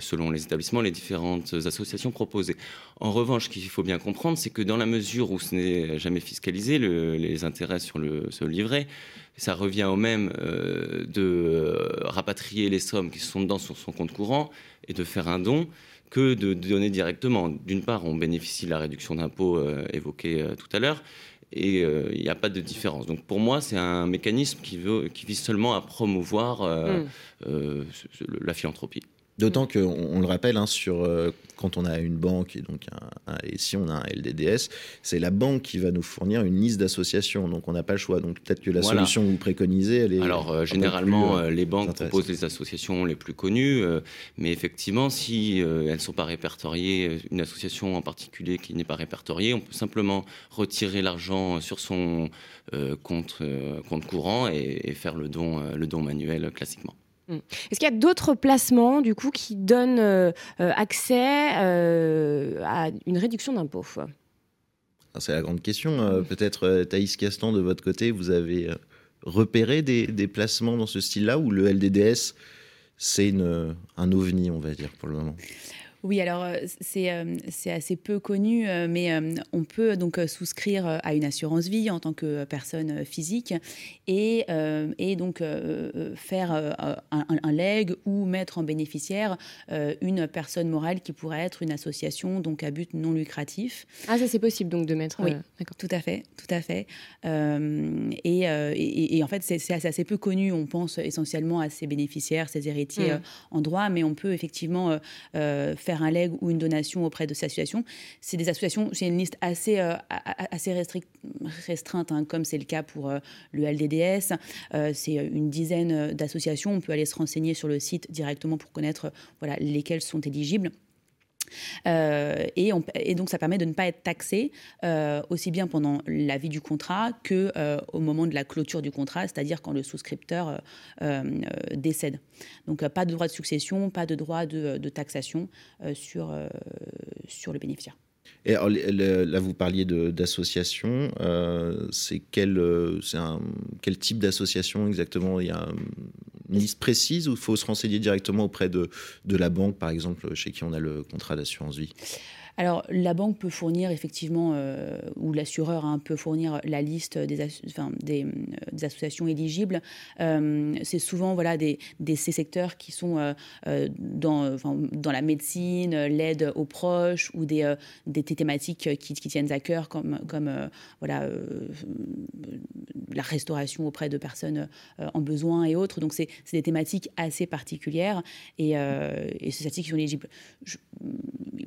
selon les établissements, les différentes associations proposées. En revanche, ce qu'il faut bien comprendre, c'est que dans la mesure où ce n'est jamais fiscalisé, les intérêts sur le, ce livret, ça revient au même euh, de euh, rapatrier les sommes qui sont dedans sur son compte courant et de faire un don. que de donner directement. D'une part, on bénéficie de la réduction d'impôt évoquée tout à l'heure, et il n'y a pas de différence. Donc pour moi, c'est un mécanisme qui, veut, qui vise seulement à promouvoir mm. la philanthropie. D'autant qu'on on le rappelle, hein, sur, euh, quand on a une banque et, donc et si on a un LDDS, c'est la banque qui va nous fournir une liste d'associations. Donc on n'a pas le choix. Donc peut-être que la solution que vous préconisez, elle est. Alors euh, généralement, euh, les banques proposent les associations les plus connues, mais effectivement, si elles ne sont pas répertoriées, une association en particulier qui n'est pas répertoriée, on peut simplement retirer l'argent sur son compte, compte courant et, et, faire le don, le don manuel classiquement. Mm. Est-ce qu'il y a d'autres placements du coup qui donnent euh, euh, accès euh, à une réduction d'impôt ah, C'est la grande question. Peut-être Thaïs Castan, de votre côté, vous avez repéré des, des placements dans ce style-là ou le LDDS, c'est un ovni, on va dire, pour le moment? Oui, alors euh, euh, c'est assez peu connu, euh, mais on peut donc souscrire à une assurance vie en tant que personne physique et, et donc faire un, un, leg ou mettre en bénéficiaire une personne morale qui pourrait être une association donc à but non lucratif. Ah, ça c'est possible donc de mettre. Oui, d'accord. Tout à fait, tout à fait. Et, et, en fait, c'est assez, peu connu. On pense essentiellement à ses bénéficiaires, ses héritiers mmh. en droit, mais on peut effectivement faire un leg ou une donation auprès de ces associations. C'est des associations, c'est une liste assez, euh, assez restreinte, hein, comme c'est le cas pour euh, le LDDS. Euh, c'est une dizaine d'associations. On peut aller se renseigner sur le site directement pour connaître voilà, lesquelles sont éligibles. Euh, et, donc, ça permet de ne pas être taxé euh, aussi bien pendant la vie du contrat que euh, au moment de la clôture du contrat, c'est-à-dire quand le souscripteur décède. Donc, pas de droit de succession, pas de droit de, de taxation sur, sur le bénéficiaire. Et là, vous parliez d'association. Euh, c'est quel, euh, quel type d'association exactement? Il y a une liste précise ou il faut se renseigner directement auprès de la banque, par exemple, chez qui on a le contrat d'assurance vie? Alors, la banque peut fournir effectivement, euh, ou l'assureur hein, peut fournir la liste des, euh, associations éligibles. Euh, c'est souvent voilà, des, ces secteurs qui sont dans, la médecine, l'aide aux proches ou des, thématiques qui, tiennent à cœur, comme, voilà, la restauration auprès de personnes en besoin et autres. Donc, c'est des thématiques assez particulières et, et c'est celles qui sont éligibles.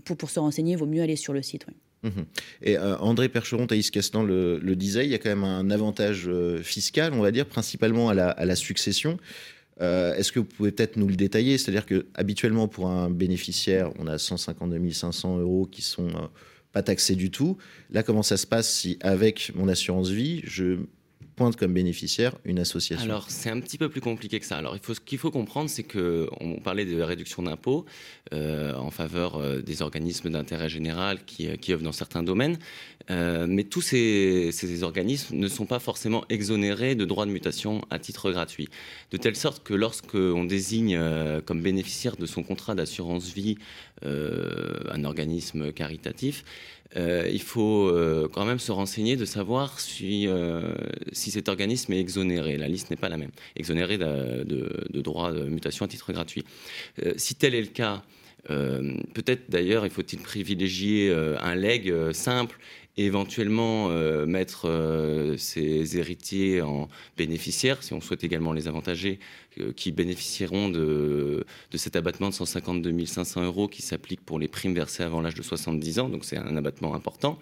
pour, se renseigner, vaut mieux aller sur le site. Mhm. Et euh, André Percheron, Thaïs Castan le, le, disait, il y a quand même un avantage euh, fiscal, on va dire, principalement à la, succession. Euh, est-ce que vous pouvez peut-être nous le détailler? C'est-à-dire que habituellement pour un bénéficiaire, on a 152 500 euros qui sont pas taxés du tout. Là, comment ça se passe si avec mon assurance vie, je pointe comme bénéficiaire une association Alors, c'est un petit peu plus compliqué que ça. Alors, ce qu'il faut comprendre, c'est qu'on parlait de réduction d'impôts euh, en faveur euh, des organismes d'intérêt général qui, euh, qui œuvrent dans certains domaines. mais tous ces, ces, organismes ne sont pas forcément exonérés de droits de mutation à titre gratuit. De telle sorte que lorsqu'on désigne comme bénéficiaire de son contrat d'assurance vie un organisme caritatif, euh, il faut euh, quand même se renseigner de savoir si, euh, si cet organisme est exonéré. La liste n'est pas la même. Exonéré de, de, droits de mutation à titre gratuit. si tel est le cas, peut-être d'ailleurs il faut-il privilégier un leg simple éventuellement mettre ses héritiers en bénéficiaires, si on souhaite également les avantager, qui bénéficieront de, cet abattement de 152 500 euros qui s'applique pour les primes versées avant l'âge de 70 ans. Donc c'est un abattement important.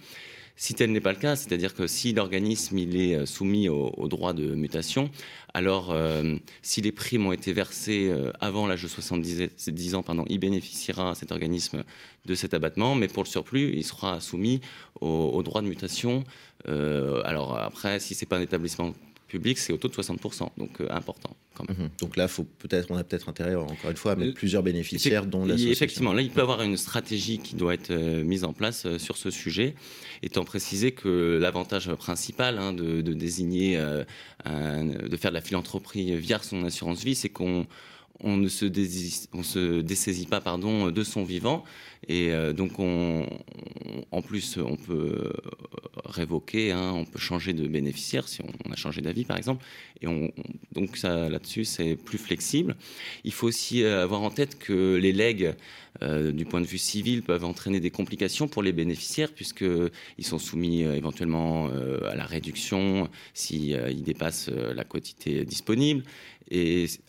Si tel n'est pas le cas, c'est-à-dire que si l'organisme il est euh, soumis au, droit de mutation, alors euh, si les primes ont été versées euh, avant l'âge de 70 ans, pardon, il bénéficiera cet organisme de cet abattement, mais pour le surplus, il sera soumis au, droit de mutation. alors après, si c'est pas un établissement public, c'est au taux de 60%, donc euh, important quand même. Mhm. Donc là, faut peut-être, on a peut-être intérêt, encore une fois, à mettre plusieurs bénéficiaires, dont l'association. Effectivement, là, il peut y avoir une stratégie qui doit être euh, mise en place euh, sur ce sujet, étant précisé que l'avantage principal hein, de, désigner, de faire de la philanthropie via son assurance vie, c'est qu'on on ne se, se dessaisit pas pardon, de son vivant. Et euh, donc, on, en plus, on peut révoquer, hein, on peut changer de bénéficiaire si on, a changé d'avis, par exemple. Et on, donc, là-dessus, c'est plus flexible. Il faut aussi euh, avoir en tête que les legs du point de vue civil, peuvent entraîner des complications pour les bénéficiaires, puisqu'ils sont soumis éventuellement à la réduction s'ils dépassent la quotité disponible.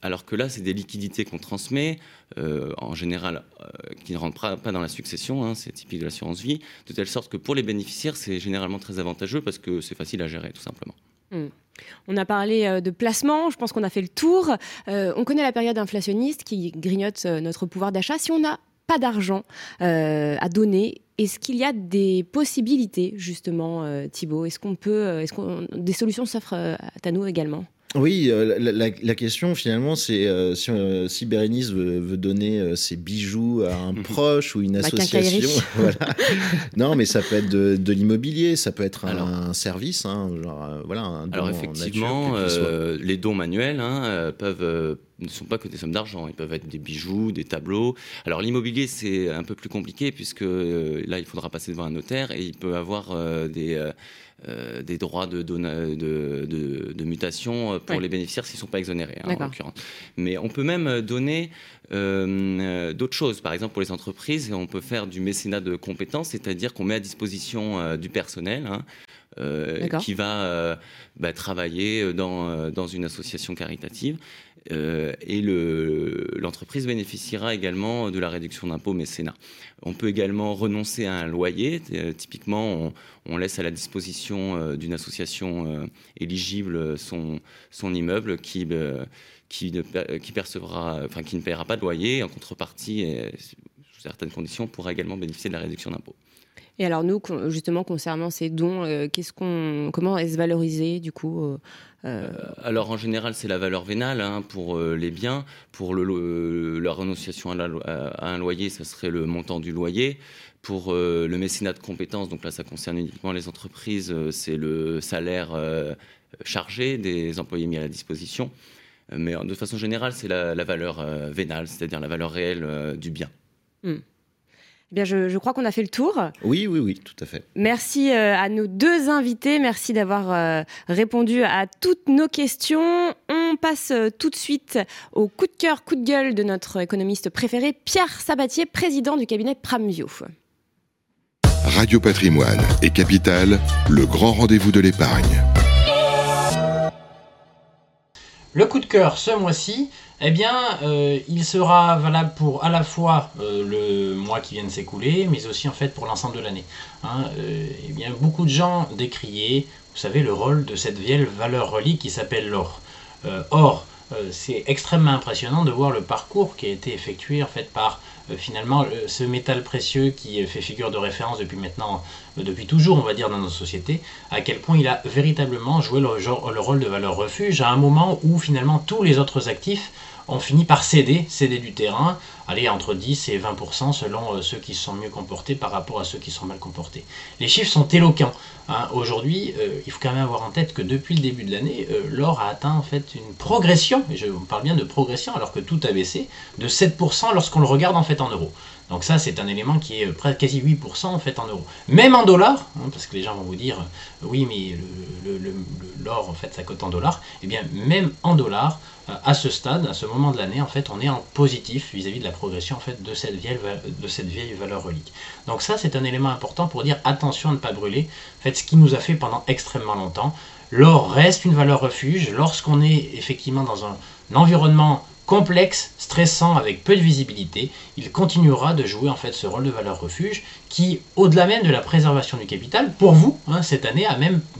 Alors que là, c'est des liquidités qu'on transmet, euh, en général, euh, qui ne rentrent pas, dans la succession, hein, c'est typique de l'assurance vie, de telle sorte que pour les bénéficiaires, c'est généralement très avantageux parce que c'est facile à gérer, tout simplement. Hmm. On a parlé euh, de placement, je pense qu'on a fait le tour. on connaît la période inflationniste qui grignote notre pouvoir d'achat. Si on n'a pas d'argent à donner, est-ce qu'il y a des possibilités, justement, Thibault? Est-ce qu'on peut, est-ce qu'on, des solutions s'offrent à nous également? Oui, euh, la, question finalement, c'est euh, si, euh, si, Bérénice veut, donner ses bijoux à un proche ou une association. Non, mais ça peut être de, l'immobilier, ça peut être un, service, hein, genre, voilà, un don Alors effectivement, les dons manuels hein, peuvent ne sont pas que des sommes d'argent, ils peuvent être des bijoux, des tableaux. Alors l'immobilier c'est un peu plus compliqué puisque là il faudra passer devant un notaire et il peut avoir des euh, des droits de, de, mutation pour les bénéficiaires s'ils ne sont pas exonérés, hein, en l'occurrence. Mais on peut même donner euh, d'autres choses. Par exemple, pour les entreprises, on peut faire du mécénat de compétences, c'est-à-dire qu'on met à disposition euh, du personnel. Hein, qui va bah, travailler dans, dans, une association caritative euh, et l'entreprise bénéficiera également de la réduction d'impôt mécénat. On peut également renoncer à un loyer. Euh, typiquement, on, laisse à la disposition euh, d'une association éligible son, son immeuble qui, qui, qui, percevra, enfin, qui ne paiera pas de loyer. En contrepartie, et sous certaines conditions, pourra également bénéficier de la réduction d'impôt. Et alors nous, justement, concernant ces dons, qu'est-ce qu'on, comment est-ce valorisé du coup euh, alors en général, c'est la valeur vénale hein, pour euh, les biens. Pour le, la renonciation à, un loyer, ça serait le montant du loyer. Pour euh, le mécénat de compétences, donc là, ça concerne uniquement les entreprises, c'est le salaire chargé des employés mis à la disposition. Mais de façon générale, c'est la, valeur vénale, c'est-à-dire la valeur réelle du bien. Hmm. Eh bien, je, crois qu'on a fait le tour. Oui, oui, oui, tout à fait. Merci euh, à nos deux invités. Merci d'avoir euh, répondu à toutes nos questions. On passe euh, tout de suite au coup de cœur, coup de gueule de notre économiste préféré, Pierre Sabatier, président du cabinet Pramvio. Radio Patrimoine et Capital, le grand rendez-vous de l'épargne. Le coup de cœur ce mois-ci, eh bien, euh, il sera valable pour à la fois euh, le mois qui vient de s'écouler, mais aussi en fait pour l'ensemble de l'année. Hein. Euh, eh bien, beaucoup de gens décriaient, vous savez, le rôle de cette vieille valeur relique qui s'appelle l'or. or, c'est extrêmement impressionnant de voir le parcours qui a été effectué en fait par finalement ce métal précieux qui fait figure de référence depuis maintenant, depuis toujours on va dire dans nos sociétés, à quel point il a véritablement joué le, le rôle de valeur refuge à un moment où finalement tous les autres actifs ont fini par céder, céder du terrain, aller entre 10 et 20% selon euh, ceux qui sont mieux comportés par rapport à ceux qui sont mal comportés. Les chiffres sont éloquents. Hein. Aujourd'hui, euh, il faut quand même avoir en tête que depuis le début de l'année, euh, l'or a atteint en fait une progression, et je parle bien de progression alors que tout a baissé, de 7% lorsqu'on le regarde en fait en euros. Donc ça, c'est un élément qui est près quasi 8% en fait en euros. Même en dollars, hein, parce que les gens vont vous dire, oui, mais l'or, en fait, ça cote en dollars. Eh bien, même en dollars, à ce stade, à ce moment de l'année, en fait, on est en positif vis-à-vis de la progression en de, cette vieille, valeur relique. Donc ça, c'est un élément important pour dire attention à ne pas brûler. Ce qui nous a fait pendant extrêmement longtemps. L'or reste une valeur refuge lorsqu'on est effectivement dans un, environnement complexe, stressant, avec peu de visibilité, il continuera de jouer en fait ce rôle de valeur refuge qui, au-delà même de la préservation du capital, pour vous, hein, cette année,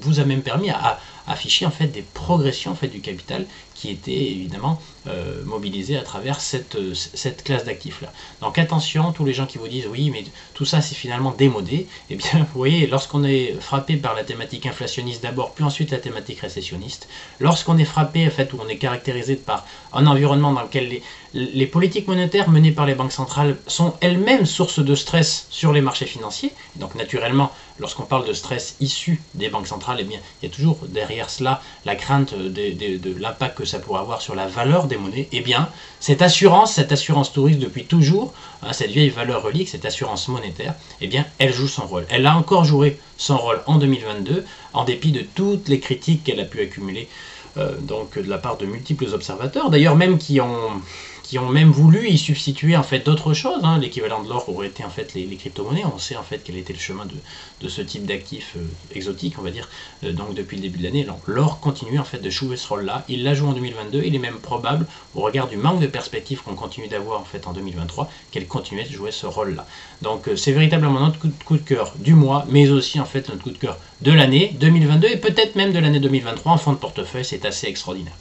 vous a même permis à, afficher en fait des progressions en du capital qui étaient évidemment euh, mobilisées à travers cette, euh, cette classe d'actifs là. Donc attention, tous les gens qui vous disent oui mais tout ça c'est finalement démodé, eh bien vous voyez lorsqu'on est frappé par la thématique inflationniste d'abord puis ensuite la thématique récessionniste, lorsqu'on est frappé en fait ou on est caractérisé par un environnement dans lequel les, les politiques monétaires menées par les banques centrales sont elles-mêmes source de stress sur les marchés financiers. donc naturellement, lorsqu'on parle de stress issu des banques centrales, eh bien, il y a toujours derrière cela la crainte de, l'impact que ça pourrait avoir sur la valeur des monnaies. Eh bien, cette assurance, cette assurance touriste depuis toujours, hein, cette vieille valeur relique, cette assurance monétaire, eh bien, elle joue son rôle. Elle a encore joué son rôle en 2022, en dépit de toutes les critiques qu'elle a pu accumuler euh, donc de la part de multiples observateurs, d'ailleurs même qui ont qui ont même voulu y substituer en fait d'autres choses. Hein. L'équivalent de l'or aurait été en fait les, crypto-monnaies. On sait en fait quel était le chemin de, de ce type d'actifs euh, exotiques, on va dire, euh, donc depuis le début de l'année. L'or continue en fait de jouer ce rôle-là. Il l'a joué en 2022. Il est même probable, au regard du manque de perspectives qu'on continue d'avoir en fait en 2023, qu'elle continue de jouer ce rôle-là. Donc c'est véritablement notre coup de, cœur du mois, mais aussi en fait notre coup de cœur de l'année 2022 et peut-être même de l'année 2023 en fond de portefeuille. C'est assez extraordinaire.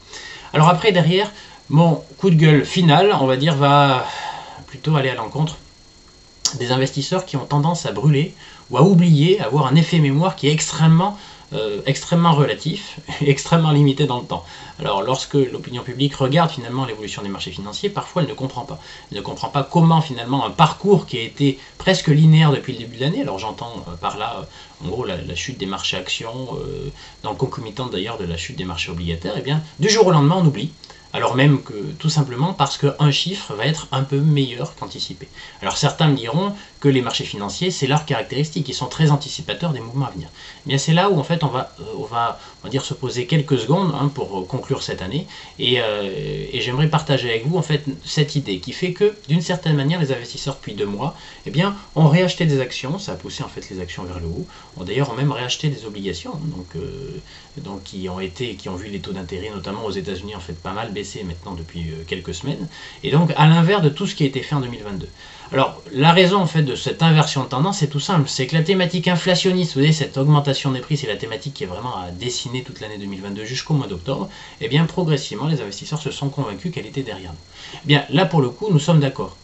Alors après, derrière, mon coup de gueule final, on va dire, va plutôt aller à l'encontre des investisseurs qui ont tendance à brûler ou à oublier, avoir un effet mémoire qui est extrêmement euh, extrêmement relatif extrêmement limité dans le temps. Alors lorsque l'opinion publique regarde finalement l'évolution des marchés financiers, parfois elle ne comprend pas. Elle ne comprend pas comment finalement un parcours qui a été presque linéaire depuis le début de l'année, alors j'entends euh, par là euh, en gros la, chute des marchés actions, dans le concomitant d'ailleurs de la chute des marchés obligataires, et eh bien du jour au lendemain on oublie alors même que tout simplement parce qu'un chiffre va être un peu meilleur qu'anticipé. Alors certains me diront que les marchés financiers, c'est leur caractéristique, ils sont très anticipateurs des mouvements à venir. Mais c'est là où en fait on va, euh, on va, on va dire se poser quelques secondes hein, pour euh, conclure cette année, euh, et, j'aimerais partager avec vous en fait cette idée qui fait que d'une certaine manière les investisseurs depuis deux mois, eh bien, ont réacheté des actions, ça a poussé en fait les actions vers le haut, d'ailleurs ont même réacheté des obligations, donc, donc qui ont été, qui ont vu les taux d'intérêt notamment aux États-Unis en fait pas mal baisser maintenant depuis quelques semaines, et donc à l'inverse de tout ce qui a été fait en 2022. Alors, la raison en fait de cette inversion de tendance est tout simple, c'est que la thématique inflationniste, vous voyez, cette augmentation des prix, c'est la thématique qui est vraiment à dessiner toute l'année 2022 jusqu'au mois d'octobre, et eh bien progressivement, les investisseurs se sont convaincus qu'elle était derrière. Eh bien, là pour le coup, nous sommes d'accord.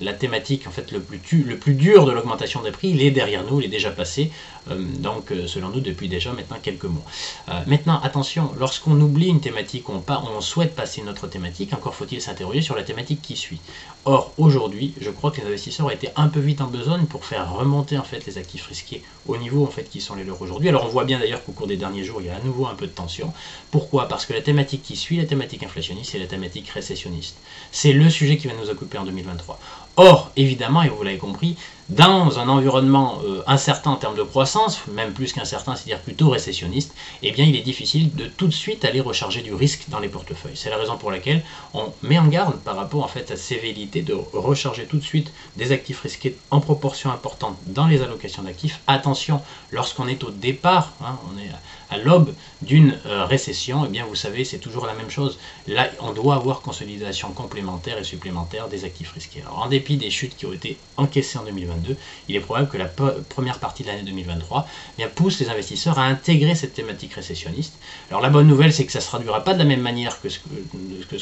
La thématique en fait le plus, le plus dur de l'augmentation des prix, il est derrière nous, il est déjà passé, euh, donc euh, selon nous depuis déjà maintenant quelques mois. Euh, maintenant, attention, lorsqu'on oublie une thématique, on, on souhaite passer une autre thématique, encore faut-il s'interroger sur la thématique qui suit. Or, aujourd'hui, je crois que les investisseurs ont été un peu vite en besogne pour faire remonter en fait les actifs risqués au niveau en fait qui sont les leurs aujourd'hui. Alors on voit bien d'ailleurs qu'au cours des derniers jours, il y a à nouveau un peu de tension. Pourquoi? Parce que la thématique qui suit la thématique inflationniste, c'est la thématique récessionniste. C'est le sujet qui va nous occuper en 2023. Or, évidemment, et vous l'avez compris, dans un environnement euh, incertain en termes de croissance, même plus qu'incertain, c'est-à-dire plutôt récessionniste, eh bien il est difficile de tout de suite aller recharger du risque dans les portefeuilles. C'est la raison pour laquelle on met en garde par rapport en fait à ces velléités de recharger tout de suite des actifs risqués en proportion importante dans les allocations d'actifs. Attention, lorsqu'on est au départ, hein, on est à l'aube d'une euh, récession, eh bien vous savez, c'est toujours la même chose. Là, on doit avoir consolidation complémentaire et supplémentaire des actifs risqués. Des chutes qui ont été encaissées en 2022, il est probable que la première partie de l'année 2023 eh pousse les investisseurs à intégrer cette thématique récessionniste. Alors, la bonne nouvelle, c'est que ça ne se traduira pas de la même manière que ce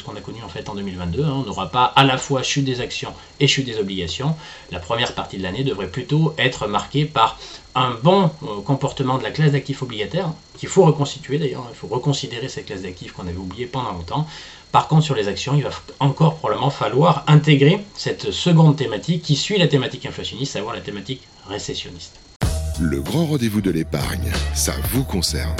qu'on a connu en fait en 2022. Hein. On n'aura pas à la fois chute des actions et chute des obligations. La première partie de l'année devrait plutôt être marquée par un bon euh, comportement de la classe d'actifs obligataires, qu'il faut reconstituer d'ailleurs, il faut reconsidérer cette classe d'actifs qu'on avait oubliée pendant longtemps. Par contre, sur les actions, il va encore probablement falloir intégrer cette seconde thématique qui suit la thématique inflationniste, savoir la thématique récessionniste. Le grand rendez-vous de l'épargne, ça vous concerne.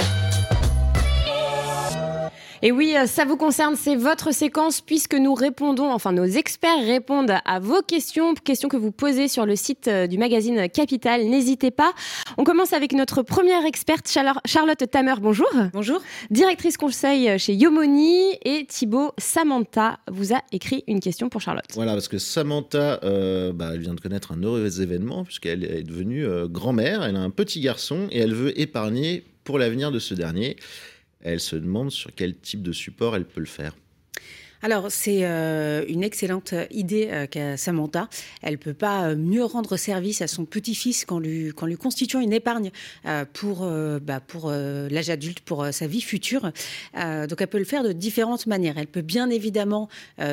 Et oui, euh, ça vous concerne, c'est votre séquence puisque nous répondons, enfin nos experts répondent à vos questions, questions que vous posez sur le site euh, du magazine Capital. N'hésitez pas. On commence avec notre première experte, Charlotte Tamer. Bonjour. Bonjour. Directrice conseil chez Yomoni et Thibaut Samantha vous a écrit une question pour Charlotte. Voilà, parce que Samantha, euh, bah, elle vient de connaître un heureux événement puisqu'elle est devenue grand-mère. Elle a un petit garçon et elle veut épargner pour l'avenir de ce dernier. Elle se demande sur quel type de support elle peut le faire. Alors, c'est euh, une excellente idée euh, qu'a Samantha. Elle peut pas euh, mieux rendre service à son petit-fils qu'en lui, constituant une épargne pour, bah, l'âge adulte, pour sa vie future. donc, elle peut le faire de différentes manières. Elle peut bien évidemment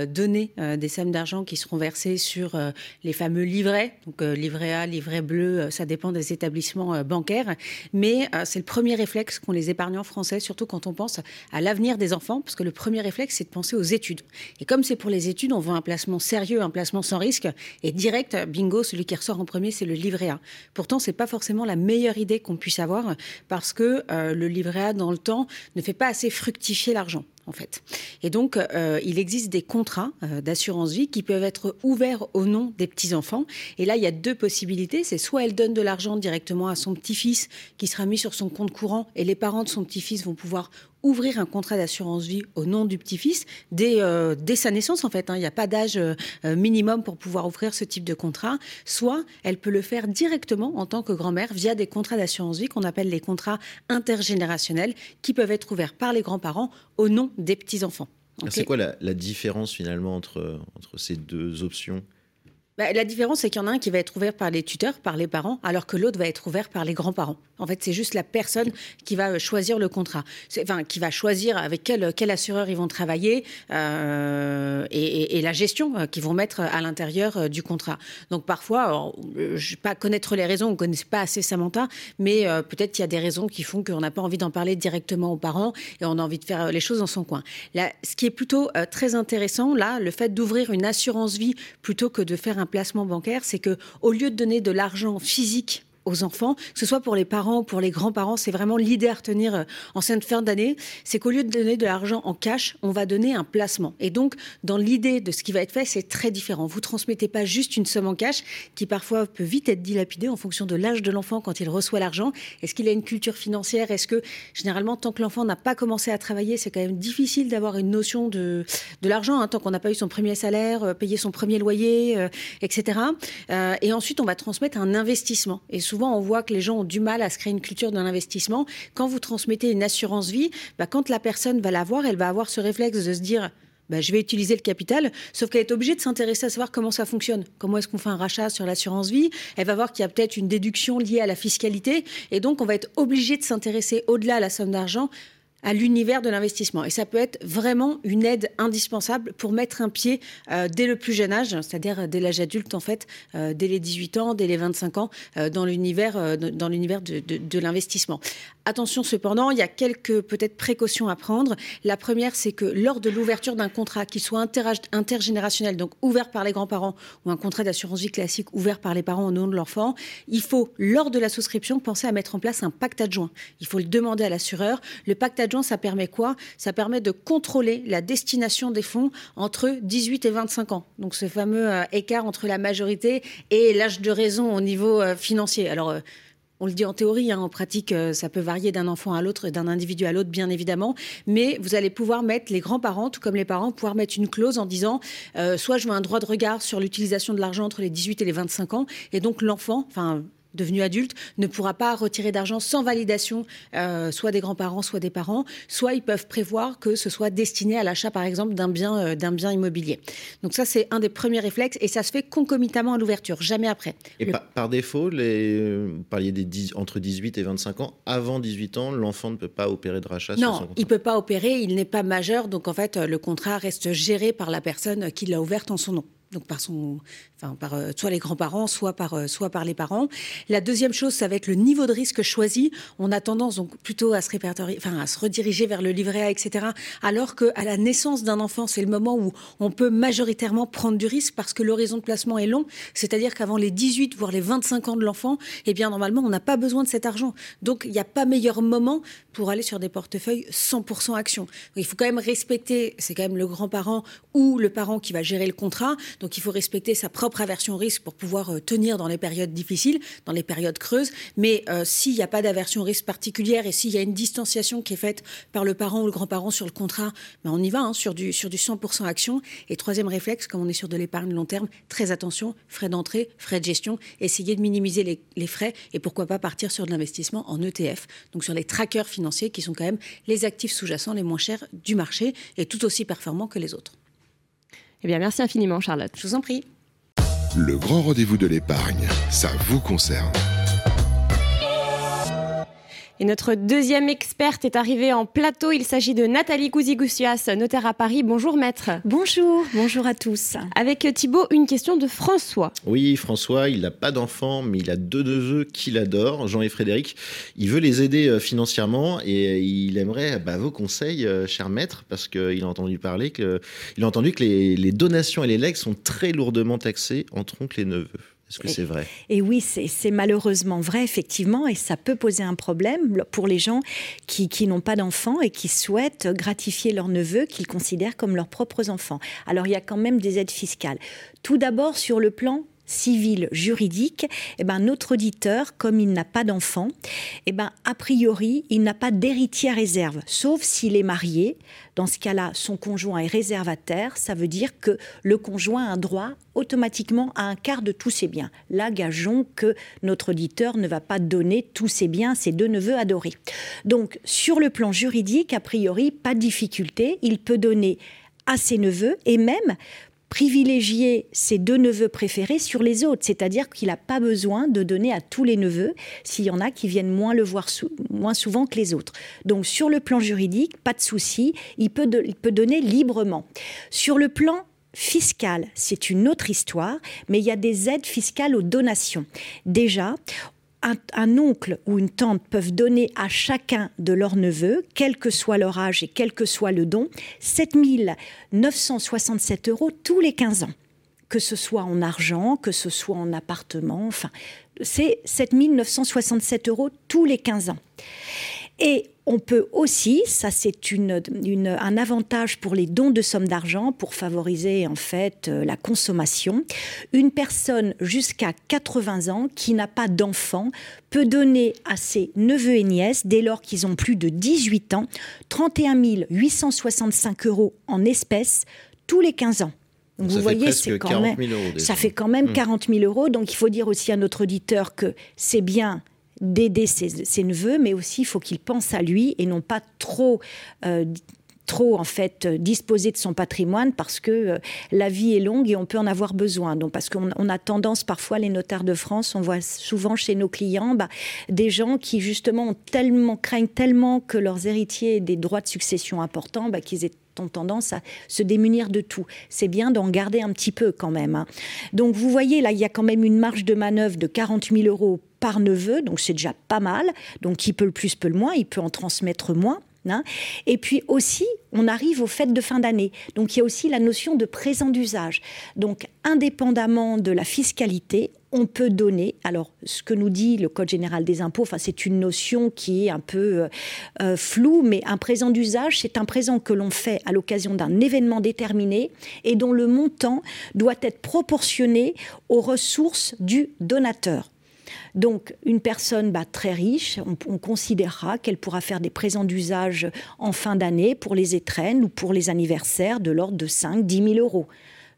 donner des sommes d'argent qui seront versées sur les fameux livrets. Donc, livret A, livret bleu, ça dépend des établissements bancaires. Mais c'est le premier réflexe qu'ont les épargnants français, surtout quand on pense à l'avenir des enfants, parce que le premier réflexe, c'est de penser aux études. Et comme c'est pour les études, on veut un placement sérieux, un placement sans risque et direct. Bingo, celui qui ressort en premier, c'est le livret A. Pourtant, c'est pas forcément la meilleure idée qu'on puisse avoir parce que euh, le livret A, dans le temps, ne fait pas assez fructifier l'argent en fait. Et donc, euh, il existe des contrats euh, d'assurance vie qui peuvent être ouverts au nom des petits-enfants. Et là, il y a deux possibilités. C'est soit elle donne de l'argent directement à son petit-fils qui sera mis sur son compte courant et les parents de son petit-fils vont pouvoir ouvrir un contrat d'assurance vie au nom du petit-fils dès, euh, dès, sa naissance en fait. Hein. Il n'y a pas d'âge euh, minimum pour pouvoir ouvrir ce type de contrat. Soit elle peut le faire directement en tant que grand-mère via des contrats d'assurance vie qu'on appelle les contrats intergénérationnels qui peuvent être ouverts par les grands-parents au nom des petits-enfants. C'est quoi la, la, différence finalement entre, entre ces deux options? Bah, la différence, c'est qu'il y en a un qui va être ouvert par les tuteurs, par les parents, alors que l'autre va être ouvert par les grands-parents. En fait, c'est juste la personne qui va choisir le contrat, enfin, qui va choisir avec quel, quel assureur ils vont travailler euh, et, la gestion euh, qu'ils vont mettre à l'intérieur euh, du contrat. Donc parfois, je ne pas connaître les raisons, on ne connaît pas assez Samantha, mais peut-être qu'il y a des raisons qui font qu'on n'a pas envie d'en parler directement aux parents et on a envie de faire les choses dans son coin. Ce qui est plutôt très intéressant, là, le fait d'ouvrir une assurance vie plutôt que de faire un placement bancaire, c'est que au lieu de donner de l'argent physique aux enfants, que ce soit pour les parents ou pour les grands-parents, c'est vraiment l'idée à retenir euh, en cette fin d'année, c'est qu'au lieu de donner de l'argent en cash, on va donner un placement. Et donc, dans l'idée de ce qui va être fait, c'est très différent. Vous transmettez pas juste une somme en cash qui parfois peut vite être dilapidée en fonction de l'âge de l'enfant quand il reçoit l'argent. Est-ce qu'il a une culture financière? Est-ce que généralement, tant que l'enfant n'a pas commencé à travailler, c'est quand même difficile d'avoir une notion de, de l'argent, hein, tant qu'on n'a pas eu son premier salaire, euh, payer son premier loyer, euh, etc. et ensuite, on va transmettre un investissement. Et souvent, on voit que les gens ont du mal à se créer une culture de l'investissement. Quand vous transmettez une assurance vie, bah, quand la personne va l'avoir, elle va avoir ce réflexe de se dire bah, je vais utiliser le capital, sauf qu'elle est obligée de s'intéresser à savoir comment ça fonctionne, comment est-ce qu'on fait un rachat sur l'assurance vie? Elle va voir qu'il y a peut-être une déduction liée à la fiscalité, et donc on va être obligé de s'intéresser au-delà à la somme d'argent à l'univers de l'investissement. Et ça peut être vraiment une aide indispensable pour mettre un pied euh, dès le plus jeune âge, c'est-à-dire dès l'âge adulte en fait, euh, dès les 18 ans, dès les 25 ans, euh, dans l'univers dans l'univers de, de, l'investissement. Attention cependant, il y a quelques peut-être précautions à prendre. La première, c'est que lors de l'ouverture d'un contrat, qui soit intergénérationnel, donc ouvert par les grands-parents, ou un contrat d'assurance vie classique ouvert par les parents au nom de l'enfant, il faut, lors de la souscription, penser à mettre en place un pacte adjoint. Il faut le demander à l'assureur. Le pacte ça permet quoi? Ça permet de contrôler la destination des fonds entre 18 et 25 ans. Donc ce fameux euh, écart entre la majorité et l'âge de raison au niveau euh, financier. Alors euh, on le dit en théorie, hein, en pratique, ça peut varier d'un enfant à l'autre d'un individu à l'autre, bien évidemment. Mais vous allez pouvoir mettre, les grands-parents, tout comme les parents, pouvoir mettre une clause en disant soit je veux un droit de regard sur l'utilisation de l'argent entre les 18 et les 25 ans, et donc l'enfant, enfin devenu adulte, ne pourra pas retirer d'argent sans validation, euh, soit des grands-parents, soit des parents, soit ils peuvent prévoir que ce soit destiné à l'achat, par exemple, d'un bien, euh, d'un bien immobilier. Donc ça, c'est un des premiers réflexes, et ça se fait concomitamment à l'ouverture, jamais après. Et par, défaut, les, vous parliez des entre 18 et 25 ans, avant 18 ans, l'enfant ne peut pas opérer de rachat Non, sur son il ne peut pas opérer, il n'est pas majeur, donc en fait, le contrat reste géré par la personne qui l'a ouvert en son nom donc par son, enfin par euh, soit les grands-parents, soit par euh, soit par les parents. La deuxième chose, ça va être le niveau de risque choisi. On a tendance donc plutôt à se répertorier, enfin à se rediriger vers le livret A, etc. Alors que à la naissance d'un enfant, c'est le moment où on peut majoritairement prendre du risque parce que l'horizon de placement est long. C'est-à-dire qu'avant les 18 voire les 25 ans de l'enfant, eh bien normalement on n'a pas besoin de cet argent. Donc il n'y a pas meilleur moment pour aller sur des portefeuilles 100% action. il faut quand même respecter, c'est quand même le grand-parent ou le parent qui va gérer le contrat. Donc il faut respecter sa propre aversion au risque pour pouvoir euh, tenir dans les périodes difficiles, dans les périodes creuses. Mais euh, s'il n'y a pas d'aversion au risque particulière et s'il y a une distanciation qui est faite par le parent ou le grand-parent sur le contrat, ben on y va hein, sur, du, sur du 100% action. Et troisième réflexe, comme on est sur de l'épargne long terme, très attention, frais d'entrée, frais de gestion, essayer de minimiser les, les frais et pourquoi pas partir sur de l'investissement en ETF, donc sur les trackers financiers qui sont quand même les actifs sous-jacents les moins chers du marché et tout aussi performants que les autres. Eh bien, merci infiniment, Charlotte. Je vous en prie. Le grand rendez-vous de l'épargne, ça vous concerne. Et notre deuxième experte est arrivée en plateau. Il s'agit de Nathalie Couzigoussias, notaire à Paris. Bonjour maître. Bonjour, bonjour à tous. Avec Thibault, une question de François. Oui, François, il n'a pas d'enfant, mais il a deux neveux qu'il adore, Jean et Frédéric. Il veut les aider euh, financièrement et il aimerait bah, vos conseils, euh, cher maître, parce qu'il a entendu parler que, il a entendu que les, les donations et les legs sont très lourdement taxés entre oncles et neveux. Est-ce que c'est vrai Et oui, c'est malheureusement vrai, effectivement, et ça peut poser un problème pour les gens qui, qui n'ont pas d'enfants et qui souhaitent gratifier leurs neveux qu'ils considèrent comme leurs propres enfants. Alors, il y a quand même des aides fiscales. Tout d'abord, sur le plan civil juridique, eh ben, notre auditeur, comme il n'a pas d'enfant, eh ben, a priori, il n'a pas d'héritier à réserve, sauf s'il est marié. Dans ce cas-là, son conjoint est réservataire. Ça veut dire que le conjoint a un droit automatiquement à un quart de tous ses biens. Là, gageons que notre auditeur ne va pas donner tous ses biens à ses deux neveux adorés. Donc, sur le plan juridique, a priori, pas de difficulté. Il peut donner à ses neveux et même privilégier ses deux neveux préférés sur les autres, c'est-à-dire qu'il n'a pas besoin de donner à tous les neveux s'il y en a qui viennent moins le voir moins souvent que les autres. Donc sur le plan juridique, pas de souci, il peut, donner librement. Sur le plan fiscal, c'est une autre histoire, mais il y a des aides fiscales aux donations. Déjà, un, oncle ou une tante peuvent donner à chacun de leurs neveux, quel que soit leur âge et quel que soit le don, 7 967 euros tous les 15 ans. Que ce soit en argent, que ce soit en appartement, enfin, c'est 7 967 euros tous les 15 ans. Et on peut aussi, ça c'est une, un avantage pour les dons de sommes d'argent, pour favoriser en fait euh, la consommation, une personne jusqu'à 80 ans qui n'a pas d'enfant peut donner à ses neveux et nièces, dès lors qu'ils ont plus de 18 ans, 31 865 euros en espèces tous les 15 ans. Donc vous voyez, c'est quand même, ça fait quand même 40 000 euros. Donc il faut dire aussi à notre auditeur que c'est bien d'aider ses, neveux, mais aussi il faut qu'il pense à lui et non pas trop euh, trop en fait disposer de son patrimoine parce que euh, la vie est longue et on peut en avoir besoin. Donc parce qu'on a tendance parfois les notaires de France, on voit souvent chez nos clients bah, des gens qui justement ont tellement craignent tellement que leurs héritiers aient des droits de succession importants bah, qu'ils ont tendance à se démunir de tout. C'est bien d'en garder un petit peu quand même. Hein. Donc vous voyez, là, il y a quand même une marge de manœuvre de 40 000 euros par neveu, donc c'est déjà pas mal. Donc qui peut le plus, peut le moins, il peut en transmettre moins. Hein. Et puis aussi, on arrive aux fêtes de fin d'année. Donc il y a aussi la notion de présent d'usage. Donc indépendamment de la fiscalité, on peut donner, alors ce que nous dit le Code général des impôts, c'est une notion qui est un peu euh, euh, floue, mais un présent d'usage, c'est un présent que l'on fait à l'occasion d'un événement déterminé et dont le montant doit être proportionné aux ressources du donateur. Donc, une personne bah, très riche, on, considérera qu'elle pourra faire des présents d'usage en fin d'année pour les étrennes ou pour les anniversaires de l'ordre de 5 10 000 euros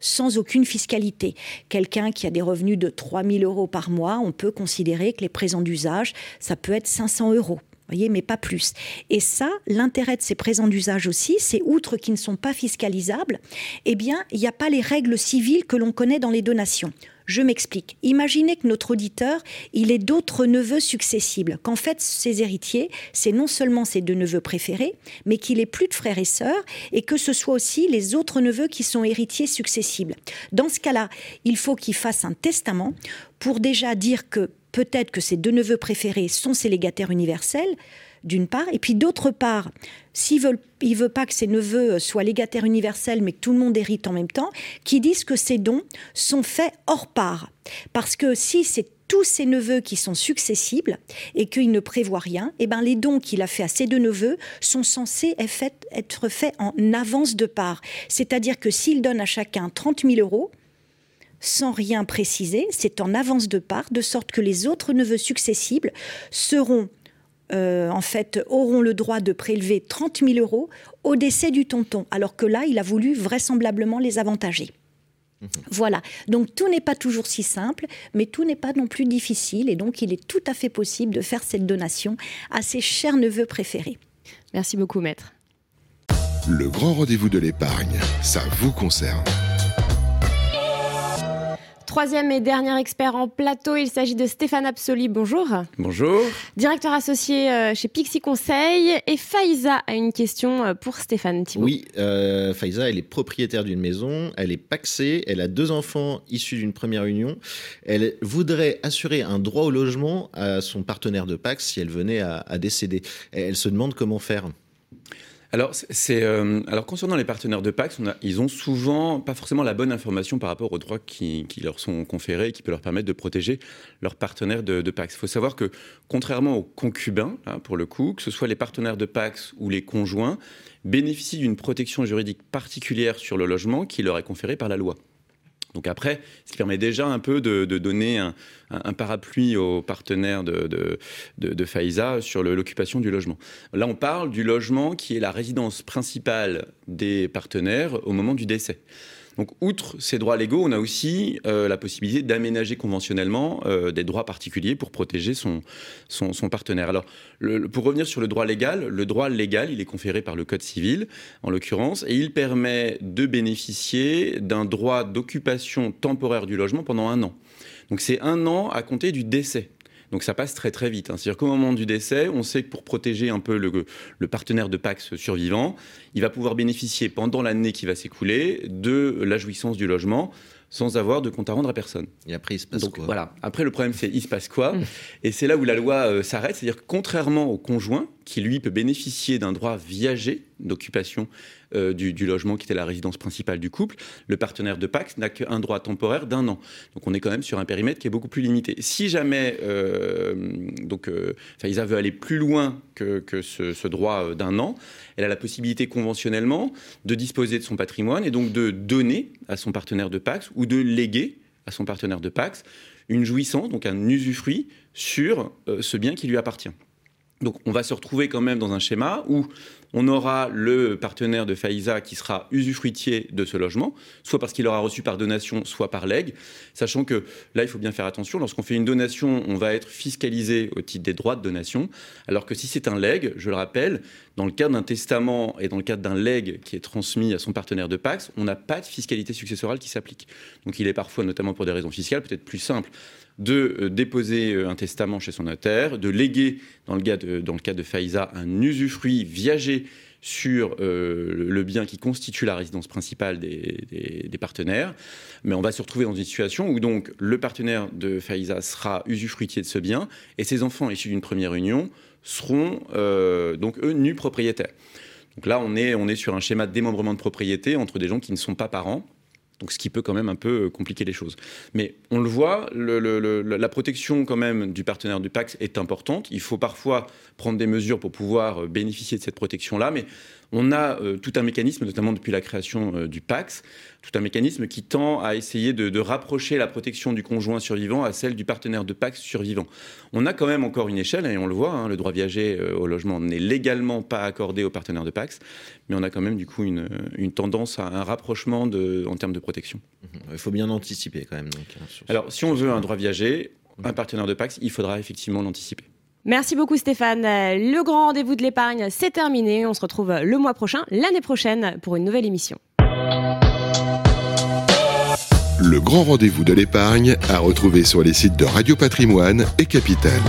sans aucune fiscalité. Quelqu'un qui a des revenus de 3 000 euros par mois, on peut considérer que les présents d'usage, ça peut être 500 euros voyez, mais pas plus. Et ça, l'intérêt de ces présents d'usage aussi, c'est outre qu'ils ne sont pas fiscalisables, eh bien, il n'y a pas les règles civiles que l'on connaît dans les donations. Je m'explique. Imaginez que notre auditeur, il ait d'autres neveux successibles, qu'en fait, ses héritiers, c'est non seulement ses deux neveux préférés, mais qu'il ait plus de frères et sœurs, et que ce soit aussi les autres neveux qui sont héritiers successibles. Dans ce cas-là, il faut qu'il fasse un testament pour déjà dire que peut-être que ses deux neveux préférés sont ses légataires universels, d'une part, et puis d'autre part, s'il ne veut pas que ses neveux soient légataires universels, mais que tout le monde hérite en même temps, qui disent que ces dons sont faits hors part. Parce que si c'est tous ses neveux qui sont successibles et qu'il ne prévoit rien, eh ben les dons qu'il a fait à ses deux neveux sont censés être faits en avance de part. C'est-à-dire que s'il donne à chacun 30 000 euros, sans rien préciser, c'est en avance de part, de sorte que les autres neveux successibles seront euh, en fait, auront le droit de prélever 30 000 euros au décès du tonton, alors que là, il a voulu vraisemblablement les avantager. Mhm. Voilà, donc tout n'est pas toujours si simple, mais tout n'est pas non plus difficile, et donc il est tout à fait possible de faire cette donation à ses chers neveux préférés. Merci beaucoup, maître. Le grand rendez-vous de l'épargne, ça vous concerne. Troisième et dernier expert en plateau, il s'agit de Stéphane Absoli. Bonjour. Bonjour. Directeur associé euh, chez Pixie Conseil. Et Faïza a une question euh, pour Stéphane Thibault. Oui, euh, Faïza, elle est propriétaire d'une maison, elle est paxée, elle a deux enfants issus d'une première union. Elle voudrait assurer un droit au logement à son partenaire de Pax si elle venait à, à décéder. Elle se demande comment faire. Euh, alors concernant les partenaires de Pax, ils ont souvent pas forcément la bonne information par rapport aux droits qui, leur sont conférés et qui peut leur permettre de protéger leurs partenaires de, Pax. Il faut savoir que, contrairement aux concubins, hein, pour le coup, que ce soit les partenaires de Pax ou les conjoints, bénéficient d'une protection juridique particulière sur le logement qui leur est conférée par la loi. Donc après, ce permet déjà un peu de, donner un, parapluie aux partenaires de, de, sur l'occupation du logement. Là, on parle du logement qui est la résidence principale des partenaires au moment du décès. Donc, outre ces droits légaux, on a aussi euh, la possibilité d'aménager conventionnellement euh, des droits particuliers pour protéger son, son, partenaire. Alors, pour revenir sur le droit légal, le droit légal, il est conféré par le Code civil, en l'occurrence, et il permet de bénéficier d'un droit d'occupation temporaire du logement pendant un an. Donc, c'est un an à compter du décès. Donc ça passe très très vite. Hein. C'est-à-dire qu'au moment du décès, on sait que pour protéger un peu le, partenaire de Pax survivant, il va pouvoir bénéficier pendant l'année qui va s'écouler de la jouissance du logement sans avoir de compte à rendre à personne. Et après, il se passe quoi? Voilà. Après, le problème, c'est il se passe quoi? Et c'est là où la loi euh, s'arrête. C'est-à-dire que contrairement au conjoint, qui lui peut bénéficier d'un droit viager d'occupation euh, du, logement qui était la résidence principale du couple, le partenaire de Pax n'a qu'un droit temporaire d'un an. Donc on est quand même sur un périmètre qui est beaucoup plus limité. Si jamais euh, donc euh, Faïza veut aller plus loin que, ce, droit d'un an, elle a la possibilité conventionnellement de disposer de son patrimoine et donc de donner à son partenaire de Pax ou de léguer à son partenaire de Pax une jouissance, donc un usufruit sur ce bien qui lui appartient. Donc on va se retrouver quand même dans un schéma où on aura le partenaire de Faïza qui sera usufruitier de ce logement, soit parce qu'il aura reçu par donation, soit par legs, sachant que là, il faut bien faire attention, lorsqu'on fait une donation, on va être fiscalisé au titre des droits de donation, alors que si c'est un leg, je le rappelle, dans le cadre d'un testament et dans le cadre d'un leg qui est transmis à son partenaire de Pax, on n'a pas de fiscalité successorale qui s'applique. Donc il est parfois, notamment pour des raisons fiscales, peut-être plus simple de euh, déposer euh, un testament chez son notaire, de léguer, dans le, cas de, dans le cas de Faïza, un usufruit viager sur euh, le bien qui constitue la résidence principale des, partenaires. Mais on va se retrouver dans une situation où donc le partenaire de Faïza sera usufruitier de ce bien et ses enfants issus d'une première union seront donc eux nus propriétaires. Donc là, on est, on est sur un schéma de démembrement de propriété entre des gens qui ne sont pas parents donc, ce qui peut quand même un peu euh, compliquer les choses. Mais on le voit, la protection quand même du partenaire du Pax est importante. Il faut parfois prendre des mesures pour pouvoir euh, bénéficier de cette protection-là, mais on a euh, tout un mécanisme, notamment depuis la création euh, du Pax, tout un mécanisme qui tend à essayer de, rapprocher la protection du conjoint survivant à celle du partenaire de Pax survivant. On a quand même encore une échelle, et on le voit, hein, le droit viager euh, au logement n'est légalement pas accordé aux partenaires de Pax, mais on a quand même du coup une, tendance à un rapprochement en termes de protection. Il faut bien anticiper quand même. Hein, Alors, si on veut un droit viager, un partenaire de Pax, il faudra effectivement l'anticiper. Merci beaucoup Stéphane. Le grand rendez-vous de l'épargne, c'est terminé. On se retrouve le mois prochain, l'année prochaine, pour une nouvelle émission. Le grand rendez-vous de l'épargne à retrouver sur les sites de Radio Patrimoine et Capital.